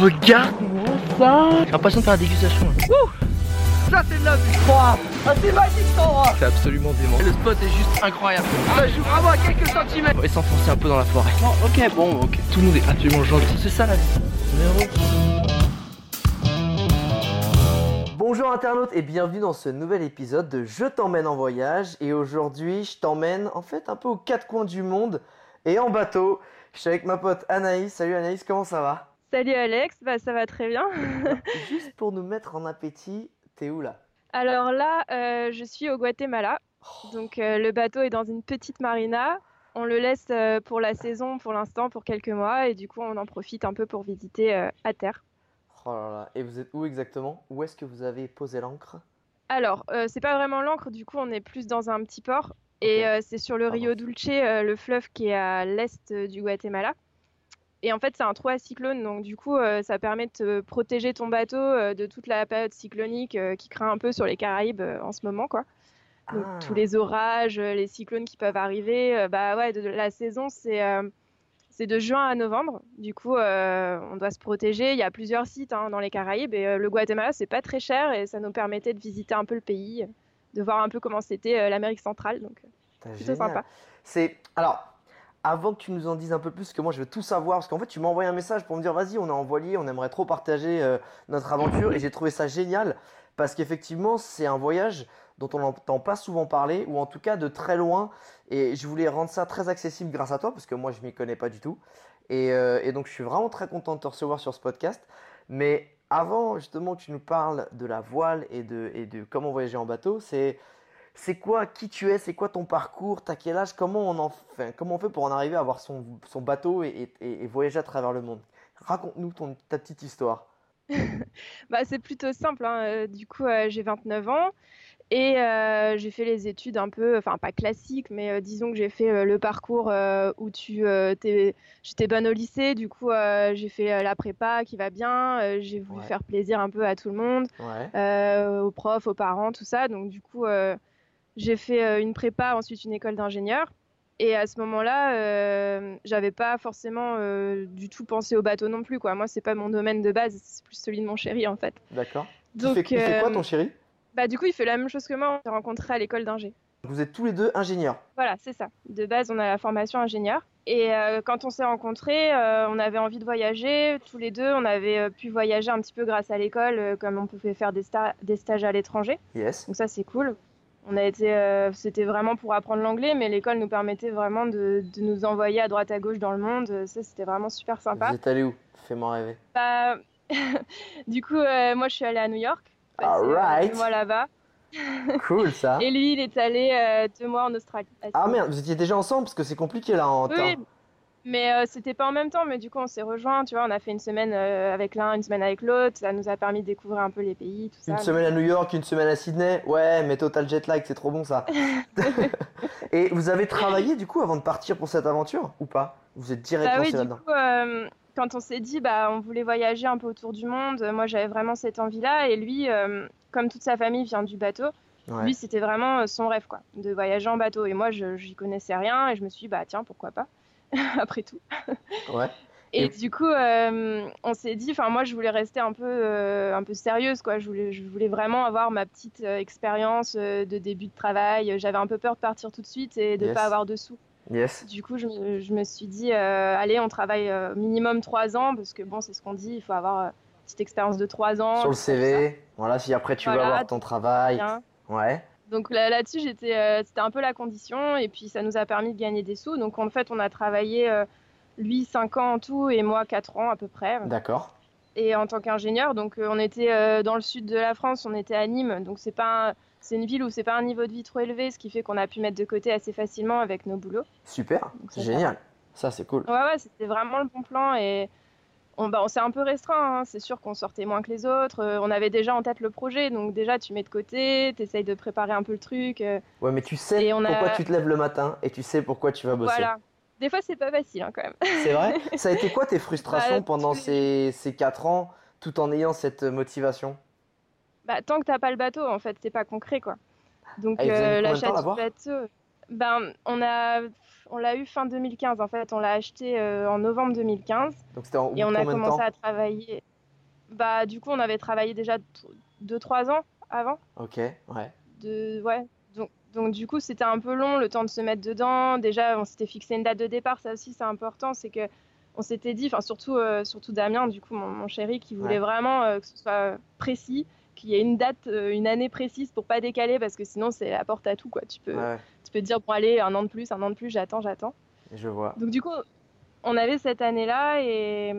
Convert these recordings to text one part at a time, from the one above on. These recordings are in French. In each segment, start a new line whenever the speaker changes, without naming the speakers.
regarde-moi ça J'ai l'impression de faire la dégustation. là.
Ça c'est de la vie Ah c'est magique cet endroit
C'est absolument dément. Le spot est juste incroyable.
Ça joue vraiment à quelques centimètres
On va s'enfoncer un peu dans la forêt. ok, bon, ok. Tout le monde est absolument gentil. C'est ça la vie.
Bonjour internautes et bienvenue dans ce nouvel épisode de Je t'emmène en voyage et aujourd'hui je t'emmène en fait un peu aux quatre coins du monde et en bateau. Je suis avec ma pote Anaïs. Salut Anaïs, comment ça va?
Salut Alex, bah ça va très bien.
Juste pour nous mettre en appétit, t'es où là?
Alors là, euh, je suis au Guatemala. Donc euh, le bateau est dans une petite marina. On le laisse euh, pour la saison pour l'instant, pour quelques mois, et du coup on en profite un peu pour visiter à terre.
Oh là là, et vous êtes où exactement? Où est-ce que vous avez posé l'ancre?
Alors, c'est pas vraiment l'ancre, du coup on est plus dans un petit port, et c'est sur le
Pardon.
Rio Dulce, le fleuve qui est à l'est du Guatemala. Et en fait, c'est un trou à cyclone, donc du coup, euh, ça permet de te protéger ton bateau euh, de toute la période cyclonique euh, qui craint un peu sur les Caraïbes en ce moment, quoi. Donc,
Ah.
tous les orages, les cyclones qui peuvent arriver, bah ouais, de, de la saison, c'est c'est de juin à novembre. Du coup, on doit se protéger. Il y a plusieurs sites hein, dans les Caraïbes et le Guatemala, c'est pas très cher et ça nous permettait de visiter un peu le pays, de voir un peu comment c'était l'Amérique centrale. Donc, plutôt sympa.
C'est alors avant que tu nous en dises un peu plus, que moi je veux tout savoir, parce qu'en fait tu m'as envoyé un message pour me dire vas-y on est en voilier, on aimerait trop partager euh, notre aventure et j'ai trouvé ça génial parce qu'effectivement c'est un voyage dont on n'entend pas souvent parler ou en tout cas de très loin et je voulais rendre ça très accessible grâce à toi parce que moi je m'y connais pas du tout et, euh, donc je suis vraiment très content de te recevoir sur ce podcast. Mais avant justement que tu nous parles de la voile et de comment voyager en bateau, c'est c'est quoi qui tu es, c'est quoi ton parcours, t'as quel âge, comment on en fait, comment on fait pour en arriver à avoir son, son bateau et, et- et voyager à travers le monde? Raconte-nous ton, ta petite histoire.
bah, c'est plutôt simple. hein. Euh, Du coup, euh, j'ai 29 ans et euh, j'ai fait les études un peu, enfin pas classiques, mais euh, disons que j'ai fait le parcours où tu, j'étais bonne au lycée. Du coup, j'ai fait la prépa qui va bien. j'ai voulu
Ouais.
faire plaisir un peu à tout le monde,
Ouais.
aux profs, aux parents, tout ça. Donc du coup, j'ai fait euh, une prépa, ensuite une école d'ingénieur. Et à ce moment-là, euh, j'avais pas forcément euh, du tout pensé au bateau non plus, quoi. Moi, c'est pas mon domaine de base, c'est plus celui de mon chéri, en fait.
D'accord. Il
Donc,
fait, il fait quoi
euh,
ton chéri?
bah, du coup, il fait la même chose que moi. On s'est rencontrés à l'école d'ingé.
Vous êtes tous les deux ingénieurs.
Voilà, c'est ça. De base, on a la formation ingénieur. Et euh, quand on s'est rencontrés, euh, on avait envie de voyager. Tous les deux, on avait euh, pu voyager un petit peu grâce à l'école, comme on pouvait faire des, sta- des stages à l'étranger.
Yes.
Donc ça, c'est cool. On a été, euh, c'était vraiment pour apprendre l'anglais, mais l'école nous permettait vraiment de, de nous envoyer à droite à gauche dans le monde. Ça, c'était vraiment super sympa.
Vous êtes allé où? Fais-moi rêver.
Bah, du coup, euh, moi, je suis allée à New York. Euh,
Alright.
deux mois là-bas.
Cool ça.
Et lui, il est allé euh, deux mois en Australie.
Ah merde, vous étiez déjà ensemble? Parce que c'est compliqué là en
Oui,
temps.
Mais euh, c'était pas en même temps. Mais du coup, on s'est rejoints. Tu vois, on a fait une semaine euh, avec l'un, une semaine avec l'autre. Ça nous a permis de découvrir un peu les pays, tout ça.
Une semaine à New York, une semaine à Sydney. Ouais, mais total jet lag, c'est trop bon ça. Et vous avez travaillé du coup avant de partir pour cette aventure ou pas? Vous êtes direct
Bah oui,
là-dedans
euh, quand on s'est dit, bah, on voulait voyager un peu autour du monde. Moi, j'avais vraiment cette envie-là. Et lui, euh, comme toute sa famille vient du bateau,
Ouais.
lui, c'était vraiment son rêve, quoi, de voyager en bateau. Et moi, je j'y connaissais rien. Et je me suis dit, bah, tiens, pourquoi pas, après tout.
Ouais.
Et,
Et-
du coup, euh, on s'est dit, enfin moi je voulais rester un peu, euh, un peu sérieuse, quoi. Je voulais, je voulais vraiment avoir ma petite euh, expérience de début de travail. J'avais un peu peur de partir tout de suite et de
Yes.
pas avoir de sous.
Yes.
Du coup, je me, je me suis dit, allez, on travaille minimum trois ans, parce que bon, c'est ce qu'on dit, il faut avoir une petite expérience de trois ans.
Sur le CV, voilà, si après tu veux
Voilà,
avoir ton travail.
bien.
Ouais.
Donc là- là-dessus, j'étais, euh, c'était un peu la condition, et puis ça nous a permis de gagner des sous. Donc en fait, on a travaillé, euh, lui, cinq ans en tout, et moi, quatre ans à peu près.
D'accord.
et en tant qu'ingénieur. Donc euh, on était dans le sud de la France, on était à Nîmes, donc c'est pas un- c'est une ville où c'est pas un niveau de vie trop élevé, ce qui fait qu'on a pu mettre de côté assez facilement avec nos boulots.
Super.
Donc ça,
Génial. Ça, c'est cool.
Ouais ouais, c'était vraiment le bon plan et on, bah, on s'est un peu restreint. hein. C'est sûr qu'on sortait moins que les autres. Euh, on avait déjà en tête le projet, donc déjà tu mets de côté, t'essayes de préparer un peu le truc. euh,
Ouais, mais tu sais
a-
pourquoi tu te lèves le matin et tu sais pourquoi tu vas bosser.
voilà. Des fois c'est pas facile hein, quand même.
C'est vrai? Ça a été quoi tes frustrations
Bah,
pendant ces, ces 4 ans tout en ayant cette motivation?
Bah, tant que t'as pas le bateau, en fait, c'est pas concret, quoi. Donc,
Ah,
euh, l'achat du bateau, ben, on a on l'a eu fin 2015 en fait. On l'a acheté euh, en novembre 2015
Donc c'était en
et on a commencé à travailler. Bah du coup on avait travaillé déjà 2-3 ans avant.
Ok, ouais.
De ouais. Donc donc du coup c'était un peu long le temps de se mettre dedans. Déjà on s'était fixé une date de départ. Ça aussi c'est important, c'est que on s'était dit, enfin surtout euh, surtout Damien du coup mon, mon chéri qui voulait
Ouais.
vraiment euh, que ce soit précis, qu'il y ait une date, euh, une année précise pour pas décaler parce que sinon c'est la porte à tout quoi. Tu peux
Ouais,
tu peux te dire bon allez un an de plus, un an de plus, j'attends, j'attends.
je vois.
Donc du coup, on avait cette année-là et,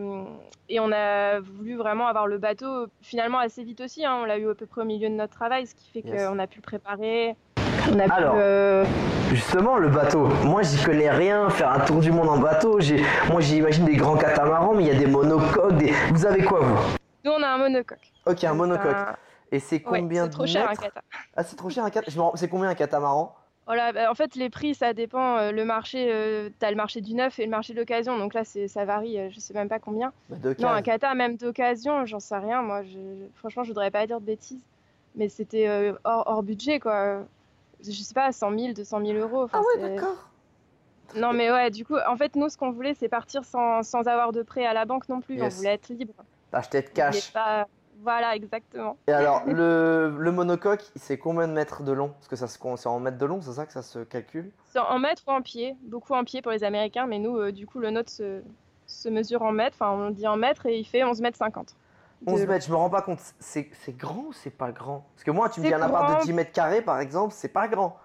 et on a voulu vraiment avoir le bateau finalement assez vite aussi. hein. On l'a eu à peu près au milieu de notre travail, ce qui fait
Yes.
qu'on a pu le préparer. On a
Alors.
pu, euh,
Justement, le bateau. Moi, j'y connais rien. Faire un tour du monde en bateau. Moi, j'imagine des grands catamarans, mais il y a des monocoques. Des... Vous avez quoi, vous?
Nous, on a un monocoque.
Ok, un monocoque.
Un-
Et c'est combien de
trop cher un
mètres
cata.
Ah, c'est trop cher un cat. je me rends- C'est combien un catamaran
Voilà, bah, en fait, les prix, ça dépend. euh, Le marché, euh, t'as le marché du neuf et le marché de l'occasion. Donc là, ça varie. euh, Je sais même pas combien.
Bah,
Non, un kata, même d'occasion, j'en sais rien. Moi, je... franchement, je voudrais pas dire de bêtises. Mais c'était euh, hors, hors budget, quoi. Je sais pas, 100 000, 200 000 euros. Enfin,
Ah ouais, d'accord.
Non, mais ouais, du coup, en fait, nous, ce qu'on voulait, c'est partir sans, sans avoir de prêt à la banque non plus.
Yes.
On voulait être libre.
Acheter de cash.
pas- Voilà, exactement.
Et alors, le, le monocoque, c'est combien de mètres de long? Parce que ça c'est en mètres de long, c'est ça que ça se calcule?
C'est en mètres ou en pied. Beaucoup en pied pour les Américains, mais nous, euh, du coup, le nôtre se, se mesure en mètres. Enfin, on dit en mètres et il fait 11 mètres 50. de
11
long.
mètres, je me rends pas compte. C'est, grand ou c'est pas grand? Parce que moi, tu me dis un appart de
grand.
10 mètres carrés, par exemple, c'est pas grand.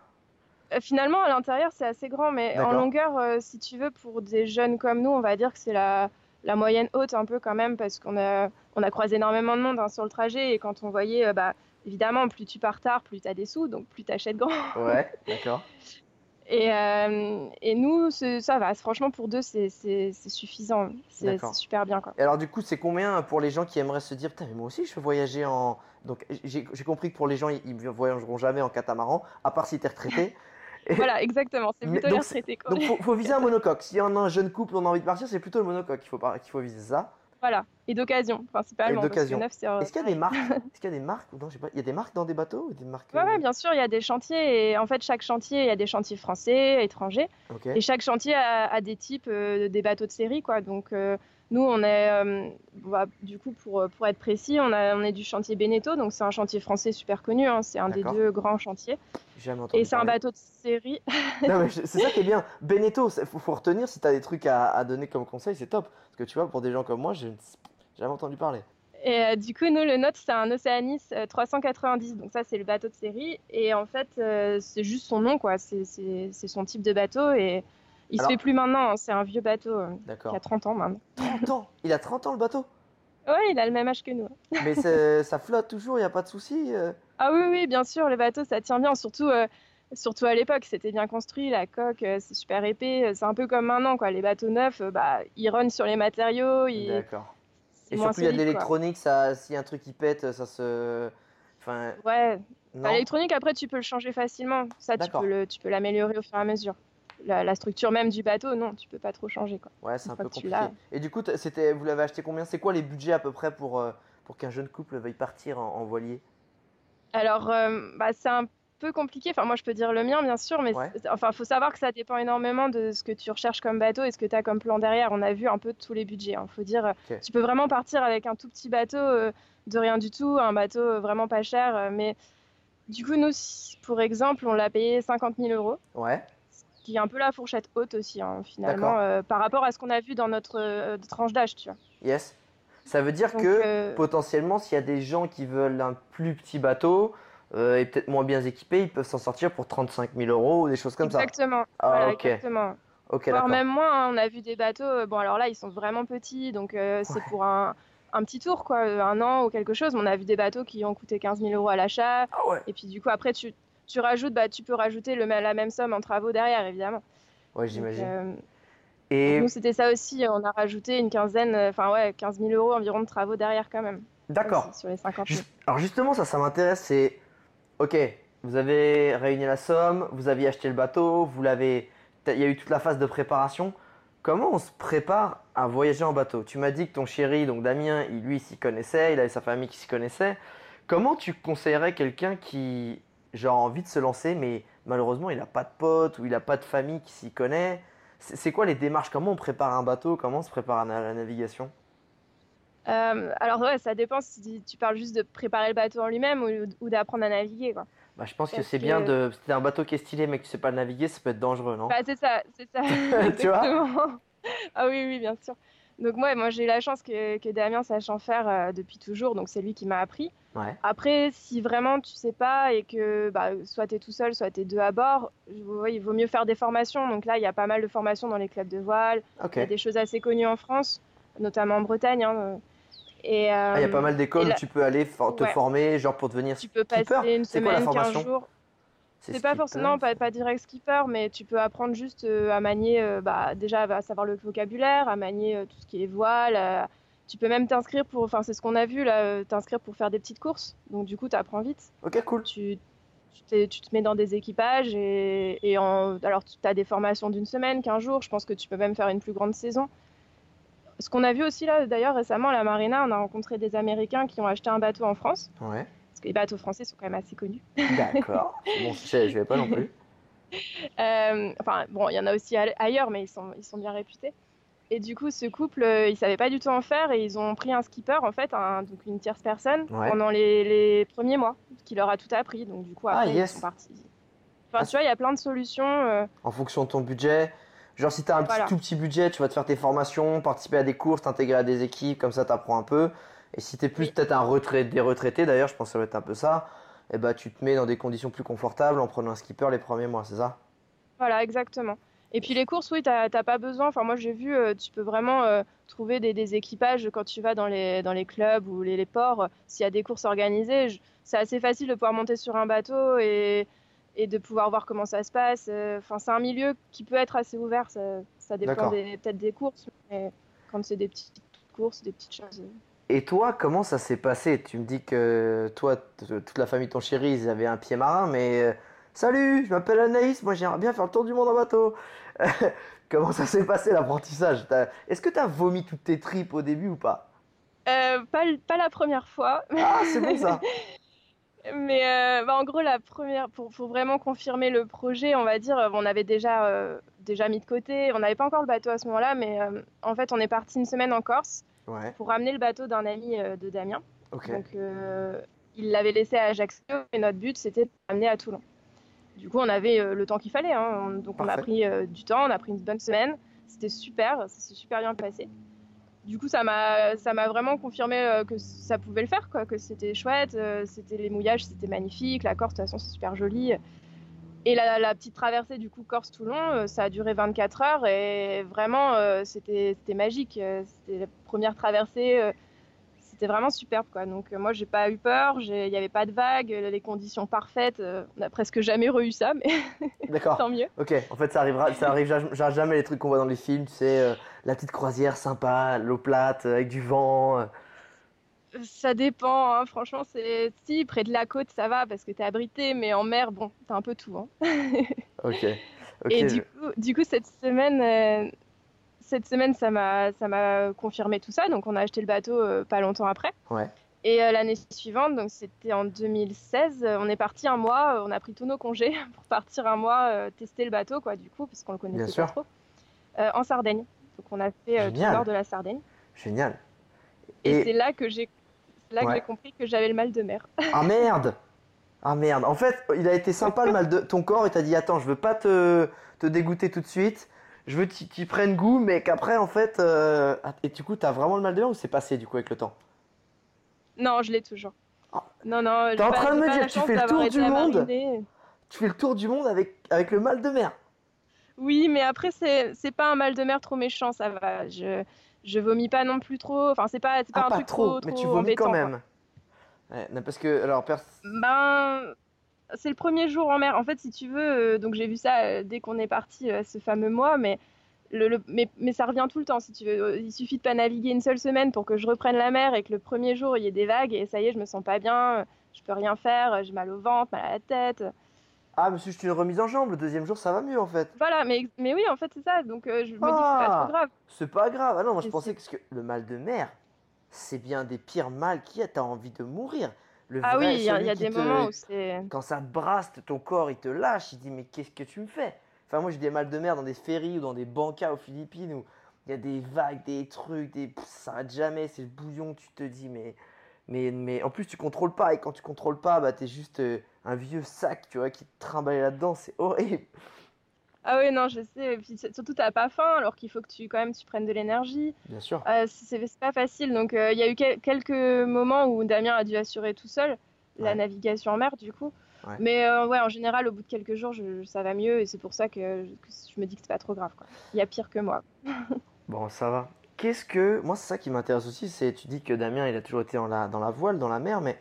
Euh, Finalement, à l'intérieur, c'est assez grand, mais en longueur, euh, si tu veux, pour des jeunes comme nous, on va dire que c'est la, la moyenne haute un peu quand même, parce qu'on a, on a croisé énormément de monde hein, sur le trajet, et quand on voyait, euh, bah, évidemment, plus tu pars tard, plus tu as des sous, donc plus tu achètes grand.
Ouais, d'accord.
Et, euh, et nous, ça va, franchement, pour deux, c'est suffisant, c'est super bien. Quoi.
Et alors, du coup, c'est combien pour les gens qui aimeraient se dire, putain, mais moi aussi, je veux voyager en. Donc, j'ai, compris que pour les gens, ils, ils voyageront jamais en catamaran, à part si t'es retraité.
Voilà, exactement, c'est plutôt les retraités. Quoi.
Donc, faut, faut viser un monocoque. Si on a un jeune couple, on a envie de partir, c'est plutôt le monocoque qu'il faut, par- qu'il faut viser ça.
Voilà, et d'occasion, principalement.
d'occasion. Est-ce qu'il y a des marques Est-ce qu'il y a des marques Non, je sais pas. Il y a des marques dans des bateaux ou des marques
Ouais, ouais,
euh,
bien sûr, il y a des chantiers, et en fait, chaque chantier, il y a des chantiers français, étrangers. Et chaque chantier a, a des types euh, des bateaux de série, quoi. Donc euh, nous, on est, euh, bah, du coup, pour, pour être précis, on, a, on est du chantier Beneteau, donc c'est un chantier français super connu, hein, c'est un des deux grands chantiers.
J'ai jamais entendu
Et c'est un bateau de série.
Je- c'est ça qui est bien. Beneteau, il faut, faut retenir si tu as des trucs à, à donner comme conseil, c'est top. Parce que tu vois, pour des gens comme moi, j'ai j'ai jamais entendu parler.
Et euh, du coup, nous, le nôtre, c'est un Oceanis euh, 390, donc ça, c'est le bateau de série. Et en fait, euh, c'est juste son nom, quoi. C'est son type de bateau et il
Alors-
se fait plus maintenant, hein, c'est un vieux bateau euh, qui
D'accord.
a 30 ans maintenant.
30 ans Il a 30 ans le bateau
Ouais, il a le même âge que nous.
Mais ça flotte toujours, il n'y a pas de souci. euh.
Ah oui, oui, bien sûr, le bateau, ça tient bien, surtout, euh, surtout à l'époque, c'était bien construit, la coque, euh, c'est super épais, euh, c'est un peu comme maintenant, quoi. Les bateaux neufs, euh, bah, ils runnent sur les matériaux, ils...
D'accord. Et surtout, il y a de l'électronique, si un truc qui pète, ça se. Enfin,
Ouais. Bah, l'électronique, après, tu peux le changer facilement, ça, tu peux l'améliorer au fur et à mesure. La, la structure même du bateau, non, tu peux pas trop changer, quoi.
Ouais, c'est un peu compliqué. Et du coup, c'était, vous l'avez acheté combien? C'est quoi les budgets à peu près pour, euh, pour qu'un jeune couple veuille partir en, en voilier?
Alors, euh, bah, c'est un peu compliqué. Enfin, moi, je peux dire le mien, bien sûr, mais
Ouais.
enfin, faut savoir que ça dépend énormément de ce que tu recherches comme bateau et ce que tu as comme plan derrière. On a vu un peu tous les budgets. Il faut dire, tu peux vraiment partir avec un tout petit bateau euh, de rien du tout, un bateau vraiment pas cher. mais du coup, nous, pour exemple, on l'a payé 50 000 euros,
Ouais.
Qui est un peu la fourchette haute aussi, hein, finalement, euh, par rapport à ce qu'on a vu dans notre euh, tranche d'âge, tu vois.
Yes. Ça veut dire
Donc,
que
euh,
potentiellement, s'il y a des gens qui veulent un plus petit bateau et peut-être moins bien équipé, ils peuvent s'en sortir pour 35 000 euros ou des choses comme
exactement.
Ah,
voilà,
ok.
exactement.
ça. Ok,
Voire même moins, hein, on a vu des bateaux, bon alors là ils sont vraiment petits, donc c'est
Ouais.
pour un, un petit tour, quoi, un an ou quelque chose. Mais on a vu des bateaux qui ont coûté 15 000 euros à l'achat,
Ah ouais.
et puis du coup après tu, tu rajoutes, bah, tu peux rajouter le, la même somme en travaux derrière évidemment. Donc,
j'imagine.
euh,
Et
nous c'était ça aussi, on a rajouté une quinzaine, euh, enfin ouais, 15 000 euros environ de travaux derrière quand même.
d'accord.
Sur les 50 000.
Juste- Alors justement, ça, ça m'intéresse. C'est ok. Vous avez réuni la somme, vous aviez acheté le bateau, vous l'avez. Il y a eu toute la phase de préparation. Comment on se prépare à voyager en bateau? Tu m'as dit que ton chéri, donc Damien, il, lui, s'y connaissait, il avait sa famille qui s'y connaissait. Comment tu conseillerais quelqu'un qui, genre, envie de se lancer, mais malheureusement, il n'a pas de potes ou il n'a pas de famille qui s'y connaît C'est quoi les démarches? Comment on prépare un bateau? Comment on se prépare à la, navigation?
Euh, alors ouais, ça dépend si tu parles juste de préparer le bateau en lui-même ou, ou d'apprendre à naviguer, quoi.
bah, Je pense que c'est
que-
bien de. Si t'as un bateau qui est stylé mais que tu sais pas le naviguer, ça peut être dangereux, non?
Bah, c'est ça, c'est ça.
Tu vois?
Ah oui, oui, bien sûr. Donc moi, moi j'ai eu la chance que, que Damien sache en faire euh, depuis toujours, donc c'est lui qui m'a appris.
Ouais.
Après, si vraiment tu sais pas et que bah, soit tu es tout seul, soit tu es deux à bord, il vaut mieux faire des formations. Donc là, il y a pas mal de formations dans les clubs de voile. Il y a des choses assez connues en France, notamment en Bretagne. hein. Et,
Ah, il y a
euh,
pas mal d'écoles où tu peux aller for- te
Ouais.
former, genre pour devenir
tu peux
skipper.
passer une
C'est quoi la
semaine, 15
formation
jours. C'est pas
skipper
forcément pas, pas direct skipper, mais tu peux apprendre juste euh, à manier, euh, bah, déjà à savoir le vocabulaire, à manier euh, tout ce qui est voile. euh, tu peux même t'inscrire pour, enfin c'est ce qu'on a vu là, euh, t'inscrire pour faire des petites courses. Donc du coup, tu apprends vite.
Ok, cool.
Tu, tu, te mets dans des équipages et, et en, alors tu as des formations d'une semaine, 15 jours. Je pense que tu peux même faire une plus grande saison. Ce qu'on a vu aussi là, d'ailleurs récemment, à la marina, on a rencontré des Américains qui ont acheté un bateau en France.
Ouais.
Parce que les bateaux français sont quand même assez connus.
D'accord. bon, je, je vais pas non plus.
Euh, enfin, bon, il y en a aussi ailleurs, mais ils sont, ils sont bien réputés. Et du coup, ce couple, euh, ils savaient pas du tout en faire et ils ont pris un skipper, en fait, un- donc une tierce personne,
Ouais.
pendant les, les premiers mois, qui leur a tout appris. Donc du coup,
Ah,
après,
yes.
ils sont partis. Enfin,
Ah,
tu vois, il y a plein de solutions. euh,
En fonction de ton budget. Genre, si t'as un petit,
Voilà.
tout petit budget, tu vas te faire tes formations, participer à des courses, t'intégrer à des équipes, comme ça t'apprends un peu. Et si t'es plus
Oui.
peut-être un retrait, des retraités, d'ailleurs, je pense que ça va être un peu ça, et bah tu te mets dans des conditions plus confortables en prenant un skipper les premiers mois, c'est ça?
Voilà, exactement. Et puis les courses, oui, t'as pas besoin. Enfin, moi, j'ai vu, euh, tu peux vraiment euh, trouver des, des équipages quand tu vas dans les, dans les clubs ou les, les ports. euh, S'il y a des courses organisées, c'est assez facile de pouvoir monter sur un bateau et, et de pouvoir voir comment ça se passe. Enfin, c'est un milieu qui peut être assez ouvert. Ça, ça dépend peut-être des courses, mais quand c'est des petites courses, des petites choses.
Et toi, comment ça s'est passé? Tu me dis que toi, toute la famille de ton chéri, ils avaient un pied marin, mais salut, je m'appelle Anaïs, moi j'aimerais bien faire le tour du monde en bateau. comment ça s'est passé l'apprentissage? Est-ce que t'as vomi toutes tes tripes au début ou pas?
Euh, pas, la première fois,
Ah, c'est bon ça
Mais euh, bah, en gros, la première, pour, pour vraiment confirmer le projet, on va dire, euh, on avait déjà, euh, déjà mis de côté. On n'avait pas encore le bateau à ce moment-là, mais en fait, on est parti une semaine en Corse
Ouais,
pour ramener le bateau d'un ami de Damien. Donc, il l'avait laissé à Ajaccio et notre but, c'était de l'amener à Toulon. Du coup, on avait euh, le temps qu'il fallait. hein. On- Donc, on a pris euh, du temps, on a pris une bonne semaine. C'était super, ça s'est super bien passé. Du coup, ça m'a, ça m'a vraiment confirmé euh, que ça pouvait le faire, quoi, que c'était chouette, c'était les mouillages, c'était magnifique, la Corse, de toute façon, c'est super joli. Et la, la petite traversée, du coup, Corse-Toulon, ça a duré 24 heures et vraiment, c'était, c'était magique. C'était la première traversée, c'était vraiment superbe, quoi. Donc, euh, moi, j'ai pas eu peur, il n'y avait pas de vagues, les conditions parfaites. euh, on a presque jamais re-eu ça, mais
D'accord.
tant mieux.
Ok, en fait, ça arrivera, ça arrive ja- ja- jamais les trucs qu'on voit dans les films, tu sais, euh, la petite croisière sympa, l'eau plate, euh, avec du vent.
Ça dépend, hein. franchement, c'est si près de la côte ça va parce que t'es abrité, mais en mer, bon, t'as un peu tout. hein.
Ok, ok.
Et du coup, du coup, cette semaine, cette semaine, ça m'a, confirmé tout ça. Donc, on a acheté le bateau euh, pas longtemps après.
Ouais.
Et euh, l'année suivante, donc c'était en 2016, euh, on est parti un mois. on a pris tous nos congés pour partir un mois tester le bateau, quoi, du coup, parce qu'on le
Bien
connaissait
sûr.
pas trop, en Sardaigne. Donc, on a fait tout le nord de la Sardaigne.
Génial.
Et,
Et-
c'est là que j'ai compris que j'avais le mal de mer.
Ah merde Ah merde. En fait, il a été sympa le mal de ton corps. Il t'a dit attends, je veux pas te, te dégoûter tout de suite. Je veux que tu prennes goût, mais qu'après en fait. euh, ah, Et du coup, t'as vraiment le mal de mer ou c'est passé du coup avec le temps?
Non, je l'ai toujours.
Ah.
Non, non.
T'es en
pas-
train de me dire que tu fais le tour du monde. Tu fais le tour du monde avec, avec le mal de mer.
Oui, mais après, c'est pas un mal de mer trop méchant, ça va. Je, je vomis pas non plus trop. Enfin, c'est pas, pas
Ah,
un
pas
truc
trop,
trop,
mais tu vomis quand même. Ouais, non, parce que, alors, pers-
Ben, c'est le premier jour en mer. En fait, si tu veux, euh, donc j'ai vu ça euh, dès qu'on est parti euh, ce fameux mois, mais, le, le- mais, mais ça revient tout le temps, si tu veux. Il suffit de pas naviguer une seule semaine pour que je reprenne la mer et que le premier jour, il y ait des vagues et ça y est, je me sens pas bien, je peux rien faire, j'ai mal au ventre, mal à la tête.
Ah, monsieur, je suis une remise en jambe. Le deuxième jour, ça va mieux en fait.
Voilà, mais, mais oui, en fait, c'est ça. Donc, euh, je me dis que c'est
Ah.
pas trop grave.
C'est pas grave. Ah non, moi je pensais que, que le mal de mer, c'est bien des pires mal qu'il y a. T'as envie de mourir. Le
Ah
vrai,
oui, il y a, y des
te-
moments où c'est.
Quand ça te brasse, ton corps il te lâche. Il dit Mais qu'est-ce que tu me fais? Enfin, moi, j'ai des mal de mer dans des ferries ou dans des bancas aux Philippines où il y a des vagues, des trucs, des... Pff, ça s'arrête jamais, c'est le bouillon, tu te dis, mais... Mais, mais en plus, tu contrôles pas, et quand tu contrôles pas, bah, t'es juste euh, un vieux sac, tu vois, qui te trimballe là-dedans, c'est horrible.
Ah oui, non, je sais. Et puis surtout, t'as pas faim, alors qu'il faut que tu quand même tu prennes de l'énergie.
Bien sûr.
Euh, c'est pas facile. Donc, euh, il y a eu quel- quelques moments où Damien a dû assurer tout seul la
Ouais.
navigation en mer, du coup.
Ouais.
Mais euh, ouais, en général, au bout de quelques jours, je- ça va mieux et c'est pour ça que, que je me dis que c'est pas trop grave. quoi. Il y a pire que moi.
Bon, ça va. Qu'est-ce que. Moi, c'est ça qui m'intéresse aussi, c'est. Tu dis que Damien, il a toujours été dans la, dans la voile, dans la mer, mais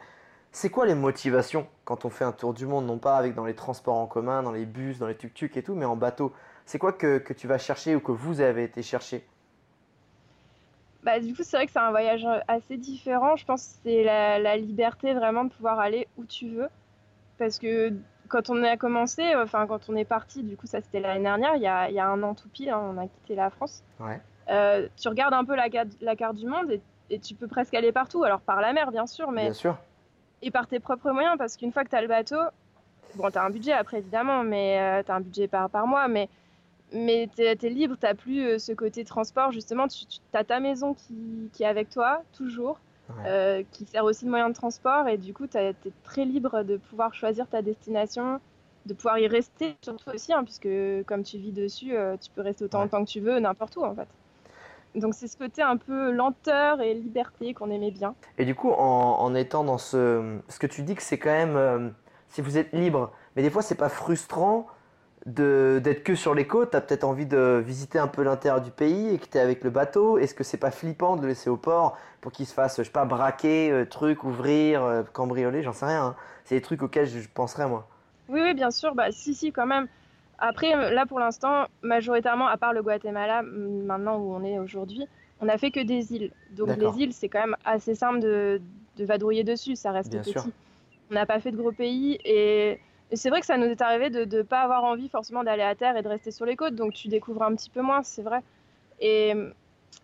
c'est quoi les motivations quand on fait un tour du monde, non pas avec dans les transports en commun, dans les bus, dans les tuk-tuk et tout, mais en bateau? C'est quoi que, que tu vas chercher ou que vous avez été chercher?
Bah, du coup, c'est vrai que c'est un voyage euh, assez différent. Je pense que c'est la, la liberté vraiment de pouvoir aller où tu veux. Parce que quand on a commencé, enfin, quand on est parti, du coup, ça c'était l'année dernière, il y a, il y a un an tout pile, hein, on a quitté la France.
Ouais.
Euh, tu regardes un peu la, carte- la carte du monde et, et tu peux presque aller partout. Alors, par la mer, bien sûr, mais
Bien sûr.
Et par tes propres moyens, parce qu'une fois que tu as le bateau, bon, tu as un budget après, évidemment, mais tu as un budget par, par mois, mais, mais tu es, libre, tu plus euh, ce côté transport, justement, tu, as ta maison qui, qui est avec toi, toujours,
Ouais.
euh, qui sert aussi de moyen de transport, et du coup, tu es très libre de pouvoir choisir ta destination, de pouvoir y rester, surtout aussi, hein, puisque comme tu vis dessus, euh, tu peux rester autant
Ouais.
de temps que tu veux, n'importe où, en fait. Donc c'est ce côté un peu lenteur et liberté qu'on aimait bien.
Et du coup, en, en étant dans ce. Ce que tu dis que c'est quand même. euh, si vous êtes libre, mais des fois, c'est pas frustrant de d'être que sur les côtes. T'as peut-être envie de visiter un peu l'intérieur du pays et que t'es avec le bateau. Est-ce que c'est pas flippant de le laisser au port pour qu'il se fasse, je sais pas, braquer, euh, truc, ouvrir, euh, cambrioler, j'en sais rien. hein. C'est des trucs auxquels je, je penserais, moi.
Oui, oui, bien sûr. Bah, si, si, quand même. Après, euh, là, pour l'instant, majoritairement, à part le Guatemala, maintenant où on est aujourd'hui, on n'a fait que des îles. Donc, les îles, c'est quand même assez simple de, de vadrouiller dessus. Ça reste
Bien
petit.
sûr.
On n'a pas fait de gros pays. Et, et c'est vrai que ça nous est arrivé de ne pas avoir envie forcément d'aller à terre et de rester sur les côtes. Donc, tu découvres un petit peu moins, c'est vrai. Et,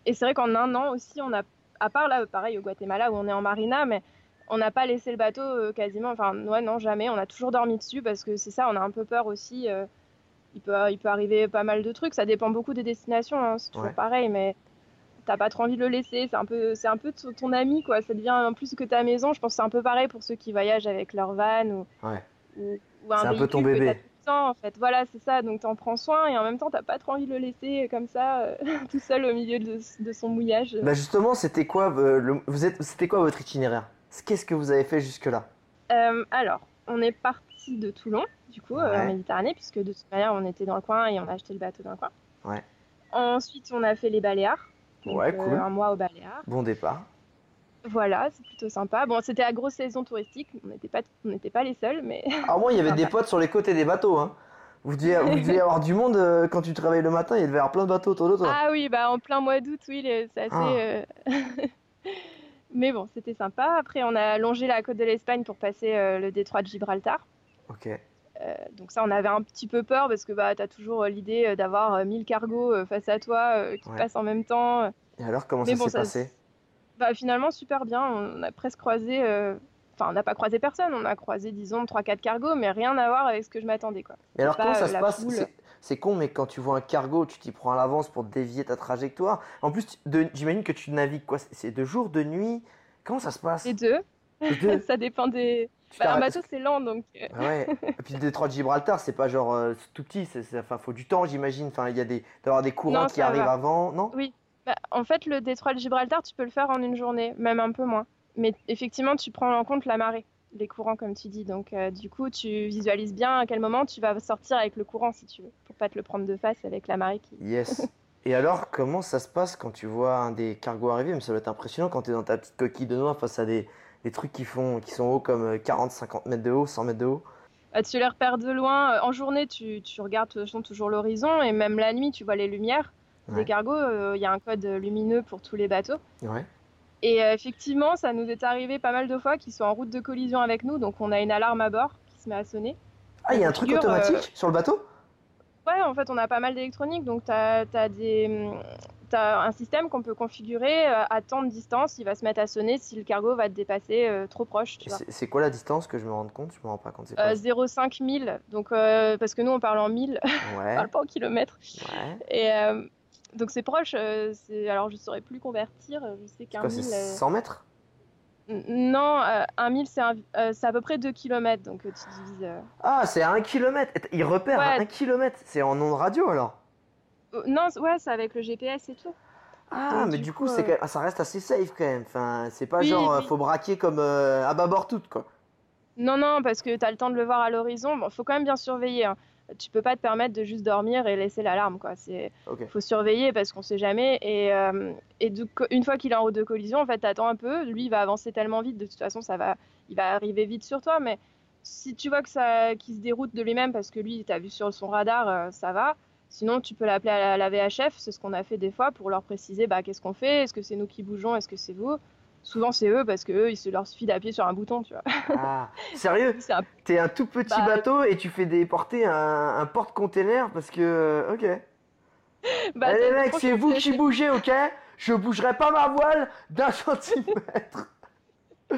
et c'est vrai qu'en un an aussi, on a, à part là, pareil, au Guatemala, où on est en marina, mais on n'a pas laissé le bateau euh, quasiment, enfin, ouais, non, jamais. On a toujours dormi dessus parce que c'est ça, on a un peu peur aussi. euh, il, peut, il peut arriver pas mal de trucs. Ça dépend beaucoup des destinations, hein, c'est toujours
Ouais.
pareil, mais t'as pas trop envie de le laisser. C'est un peu, c'est un peu ton, ami, quoi. Ça devient en plus que ta maison. Je pense que c'est un peu pareil pour ceux qui voyagent avec leur van ou,
Ouais.
ou, ou un
un peu ton bébé.
t'as tout le temps, en fait. Voilà, c'est ça. Donc t'en prends soin et en même temps, t'as pas trop envie de le laisser comme ça, euh, tout seul au milieu de, de son mouillage.
Bah justement, c'était quoi, euh, le- vous êtes, c'était quoi votre itinéraire? Qu'est-ce que vous avez fait jusque-là?
Euh, alors, on est parti de Toulon, du coup, euh, en Méditerranée, puisque de toute manière, on était dans le coin et on a acheté le bateau dans le coin.
Ouais.
Ensuite, on a fait les Baléares. donc,
Ouais,
euh,
cool.
un mois aux Baléares.
Bon départ.
Voilà, c'est plutôt sympa. Bon, c'était la grosse saison touristique. On n'était pas, on pas les seuls, mais
Ah, moi, il y avait des potes sur les côtés des bateaux. Hein. Vous deviez, vous deviez avoir du monde euh, quand tu te réveilles le matin, il devait y avoir plein de bateaux autour de toi.
ah oui, bah en plein mois d'août, oui, c'est assez.
Ah.
euh, mais bon, c'était sympa. Après, on a longé la côte de l'Espagne pour passer euh, le détroit de Gibraltar.
Ok.
Euh, donc ça, on avait un petit peu peur parce que bah, tu as toujours euh, l'idée euh, d'avoir euh, 1000 cargos face à toi qui
Ouais.
passent en même temps.
Et alors, comment
Mais
ça
bon,
s'est passé
Bah, finalement, super bien. On a presque croisé... Enfin, on n'a pas croisé personne. On a croisé, disons, 3-4 cargos, mais rien à voir avec ce que je m'attendais. quoi.
Mais alors, comment ça se passe. C'est- con, mais quand tu vois un cargo, tu t'y prends à l'avance pour dévier ta trajectoire. En plus, j'imagine que tu navigues quoi C'est- C'est de jour, de nuit Comment ça se passe
Les deux,
Les deux
ça dépend des... Bah, un bateau, c'est lent, donc... euh,
Ah ouais. Et puis le détroit de Gibraltar, c'est pas genre euh, tout petit, c'est, enfin, faut du temps, j'imagine. Enfin, il y a des, d'avoir des courants
Non,
qui arrivent
va.
avant, non?
Oui. Bah, en fait, le détroit de Gibraltar, tu peux le faire en une journée, même un peu moins. Mais effectivement, tu prends en compte la marée, les courants, comme tu dis. Donc, euh, du coup, tu visualises bien à quel moment tu vas sortir avec le courant, si tu veux, pour pas te le prendre de face avec la marée qui...
Yes. Et alors, comment ça se passe quand tu vois un des cargos arriver? Mais ça doit être impressionnant quand tu es dans ta petite coquille de noix face à des, des trucs qui, font, qui sont hauts comme 40-50 mètres de haut, 100 mètres de haut.
Bah, tu les repères de loin. Euh, En journée, tu, tu regardes de toute façon toujours l'horizon, et même la nuit, tu vois les lumières.
Ouais.
Des cargos, euh, il y a un code lumineux pour tous les bateaux.
Ouais.
Et euh, effectivement, ça nous est arrivé pas mal de fois qu'ils soient en route de collision avec nous, donc on a une alarme à bord qui se met à sonner.
Ah, il y a un truc automatique
euh,
sur le bateau?
Ouais, en fait, on a pas mal d'électronique, donc t'as as des, as un système qu'on peut configurer euh, à tant de distance. Il va se mettre à sonner si le cargo va te dépasser euh, trop proche. Tu.
C'est quoi la distance que je me rends compte? Je me rends pas compte.
Euh, 0,5 1000. Donc, euh, parce que nous, on parle en 1000, on
Ouais,
parle pas en kilomètres.
ouais.
Et euh, donc, c'est proche. alors, je saurais plus convertir. Je sais qu'un
Quoi,
1000.
c'est
euh,
100 mètres?
Non, un 1000, c'est à peu près 2 km. Donc, tu divises.
Ah, c'est à 1 km. Il repère à
Ouais.
1 km. C'est en ondes radio alors?
Non, c- ouais, c'est avec le GPS et tout.
Ah,
Donc,
mais
du
coup,
coup,
c'est
euh,
quand même- ça reste assez safe quand même. Enfin, c'est pas
Oui,
genre euh,
oui.
faut braquer comme euh, à bâbord toute quoi.
Non, non, parce que tu as le temps de le voir à l'horizon. Bon, faut quand même bien surveiller. hein. Tu peux pas te permettre de juste dormir et laisser l'alarme, quoi. C'est faut surveiller parce qu'on sait jamais. Et, euh, et du coup, une fois qu'il est en route de collision, en fait, t'attends un peu. Lui, il va avancer tellement vite. De toute façon, ça va, il va arriver vite sur toi. Mais si tu vois que ça, qu'il se déroute de lui-même parce que lui, t'as vu sur son radar, euh, ça va. Sinon, tu peux l'appeler à la, VHF. C'est ce qu'on a fait des fois pour leur préciser, bah, qu'est-ce qu'on fait Est-ce que c'est nous qui bougeons Est-ce que c'est vous Souvent, c'est eux parce que eux, il se leur suffit d'appuyer sur un bouton, tu vois.
Ah, sérieux
un
T'es un tout petit
Bah,
bateau et tu fais déporter un, un porte-container parce que. euh, Ok.
Bah,
Allez les mecs,
franchement,
c'est vous qui bougez, ok? Je bougerai pas ma voile d'un centimètre.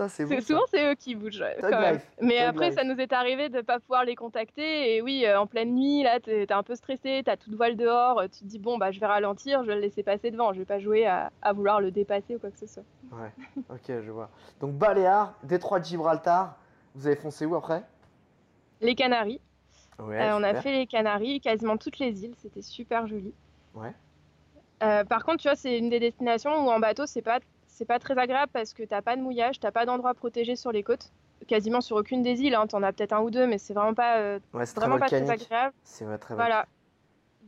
Ça, c'est bon.
Souvent, c'est eux qui bougent. ouais,
Thug
quand même.
life,
Mais
thug
après,
life.
ça nous est arrivé de pas pouvoir les contacter. Et oui, euh, en pleine nuit, là, t'es un peu stressé, t'as toute voile dehors. euh, Tu te dis, bon, bah, je vais ralentir, je vais le laisser passer devant. Je vais pas jouer à, à vouloir le dépasser ou quoi que ce soit.
Ouais, ok, je vois. Donc, Baléares, Détroit de Gibraltar. Vous avez foncé où après?
Les Canaries.
Ouais.
Euh, on a fait les Canaries, quasiment toutes les îles. C'était super joli.
Ouais.
Euh, par contre, tu vois, c'est une des destinations où en bateau, c'est pas, c'est pas très agréable parce que t'as pas de mouillage, t'as pas d'endroit protégé sur les côtes. Quasiment sur aucune des îles. Hein. T'en as peut-être un ou deux, mais c'est vraiment pas, euh,
Ouais, c'est très
vraiment pas très agréable.
C'est très
Voilà.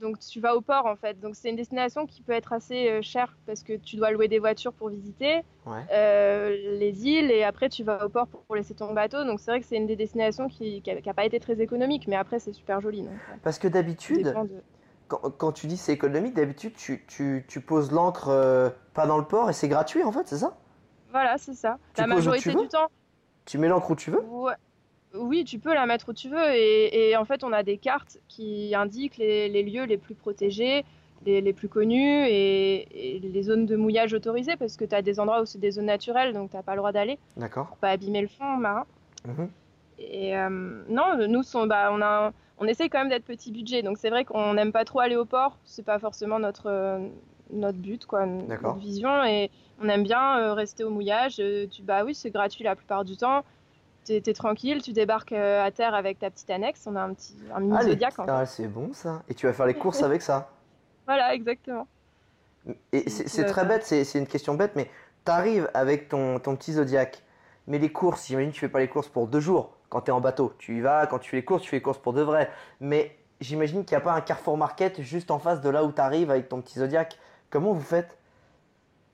Donc tu vas au port en fait. Donc c'est une destination qui peut être assez euh, chère parce que tu dois louer des voitures pour visiter
Ouais.
euh, les îles et après tu vas au port pour, pour laisser ton bateau. Donc c'est vrai que c'est une des destinations qui n'a pas été très économique, mais après c'est super joli. Donc,
Parce que d'habitude,
de-
quand, quand tu dis c'est économique, d'habitude tu, tu, tu poses l'ancre euh, pas dans le port et c'est gratuit en fait, c'est ça?
Voilà, c'est ça.
Tu
La majorité du temps,
Tu mets l'encre où tu veux?
Ouais. oui, tu peux la mettre où tu veux. Et, et en fait, on a des cartes qui indiquent les, les lieux les plus protégés, les, les plus connus et, et les zones de mouillage autorisées parce que tu as des endroits où c'est des zones naturelles, donc tu n'as pas le droit d'aller.
D'accord.
pas abîmer le fond marin.
Mhm.
Et euh, non, nous, son, bah, on, a, on essaye quand même d'être petit budget. Donc c'est vrai qu'on n'aime pas trop aller au port. C'est pas forcément notre, euh, notre but, quoi, notre vision. Et on aime bien euh, rester au mouillage. Euh, tu, bah oui, c'est gratuit la plupart du temps. Tu es, tranquille, tu débarques à terre avec ta petite annexe. On a un petit un mini
Allez,
zodiac. en fait.
ah, c'est bon ça. Et tu vas faire les courses avec ça.
Voilà, exactement.
Et c'est très bête, c'est c'est une question bête, mais t'arrives avec ton, ton petit zodiac. Mais les courses, j'imagine que tu fais pas les courses pour deux jours quand t'es en bateau. Tu y vas, quand tu fais les courses, tu fais les courses pour de vrai. Mais j'imagine qu'il n'y a pas un Carrefour Market juste en face de là où t'arrives avec ton petit zodiac. Comment vous faites?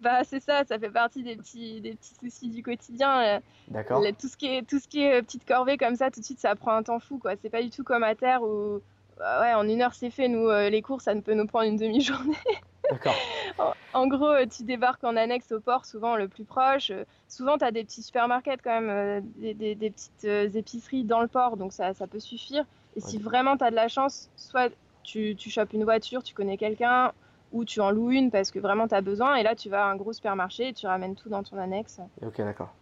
Bah c'est ça, ça fait partie des petits, des petits soucis du quotidien. euh,
D'accord
tout ce qui est tout ce qui est euh, petite corvée comme ça tout de suite ça prend un temps fou quoi c'est pas du tout comme à terre où bah ouais en une heure c'est fait nous euh, les courses ça ne peut nous prendre une demi-journée
D'accord.
en, en gros euh, tu débarques en annexe au port souvent le plus proche Euh, souvent tu as des petits supermarkets quand même euh, des, des- des petites épiceries dans le port donc ça, ça peut suffire et si vraiment tu as de la chance soit tu, tu chopes une voiture tu connais quelqu'un ou tu en loues une parce que vraiment tu as besoin et là tu vas à un gros supermarché et tu ramènes tout dans ton annexe
Ok, d'accord.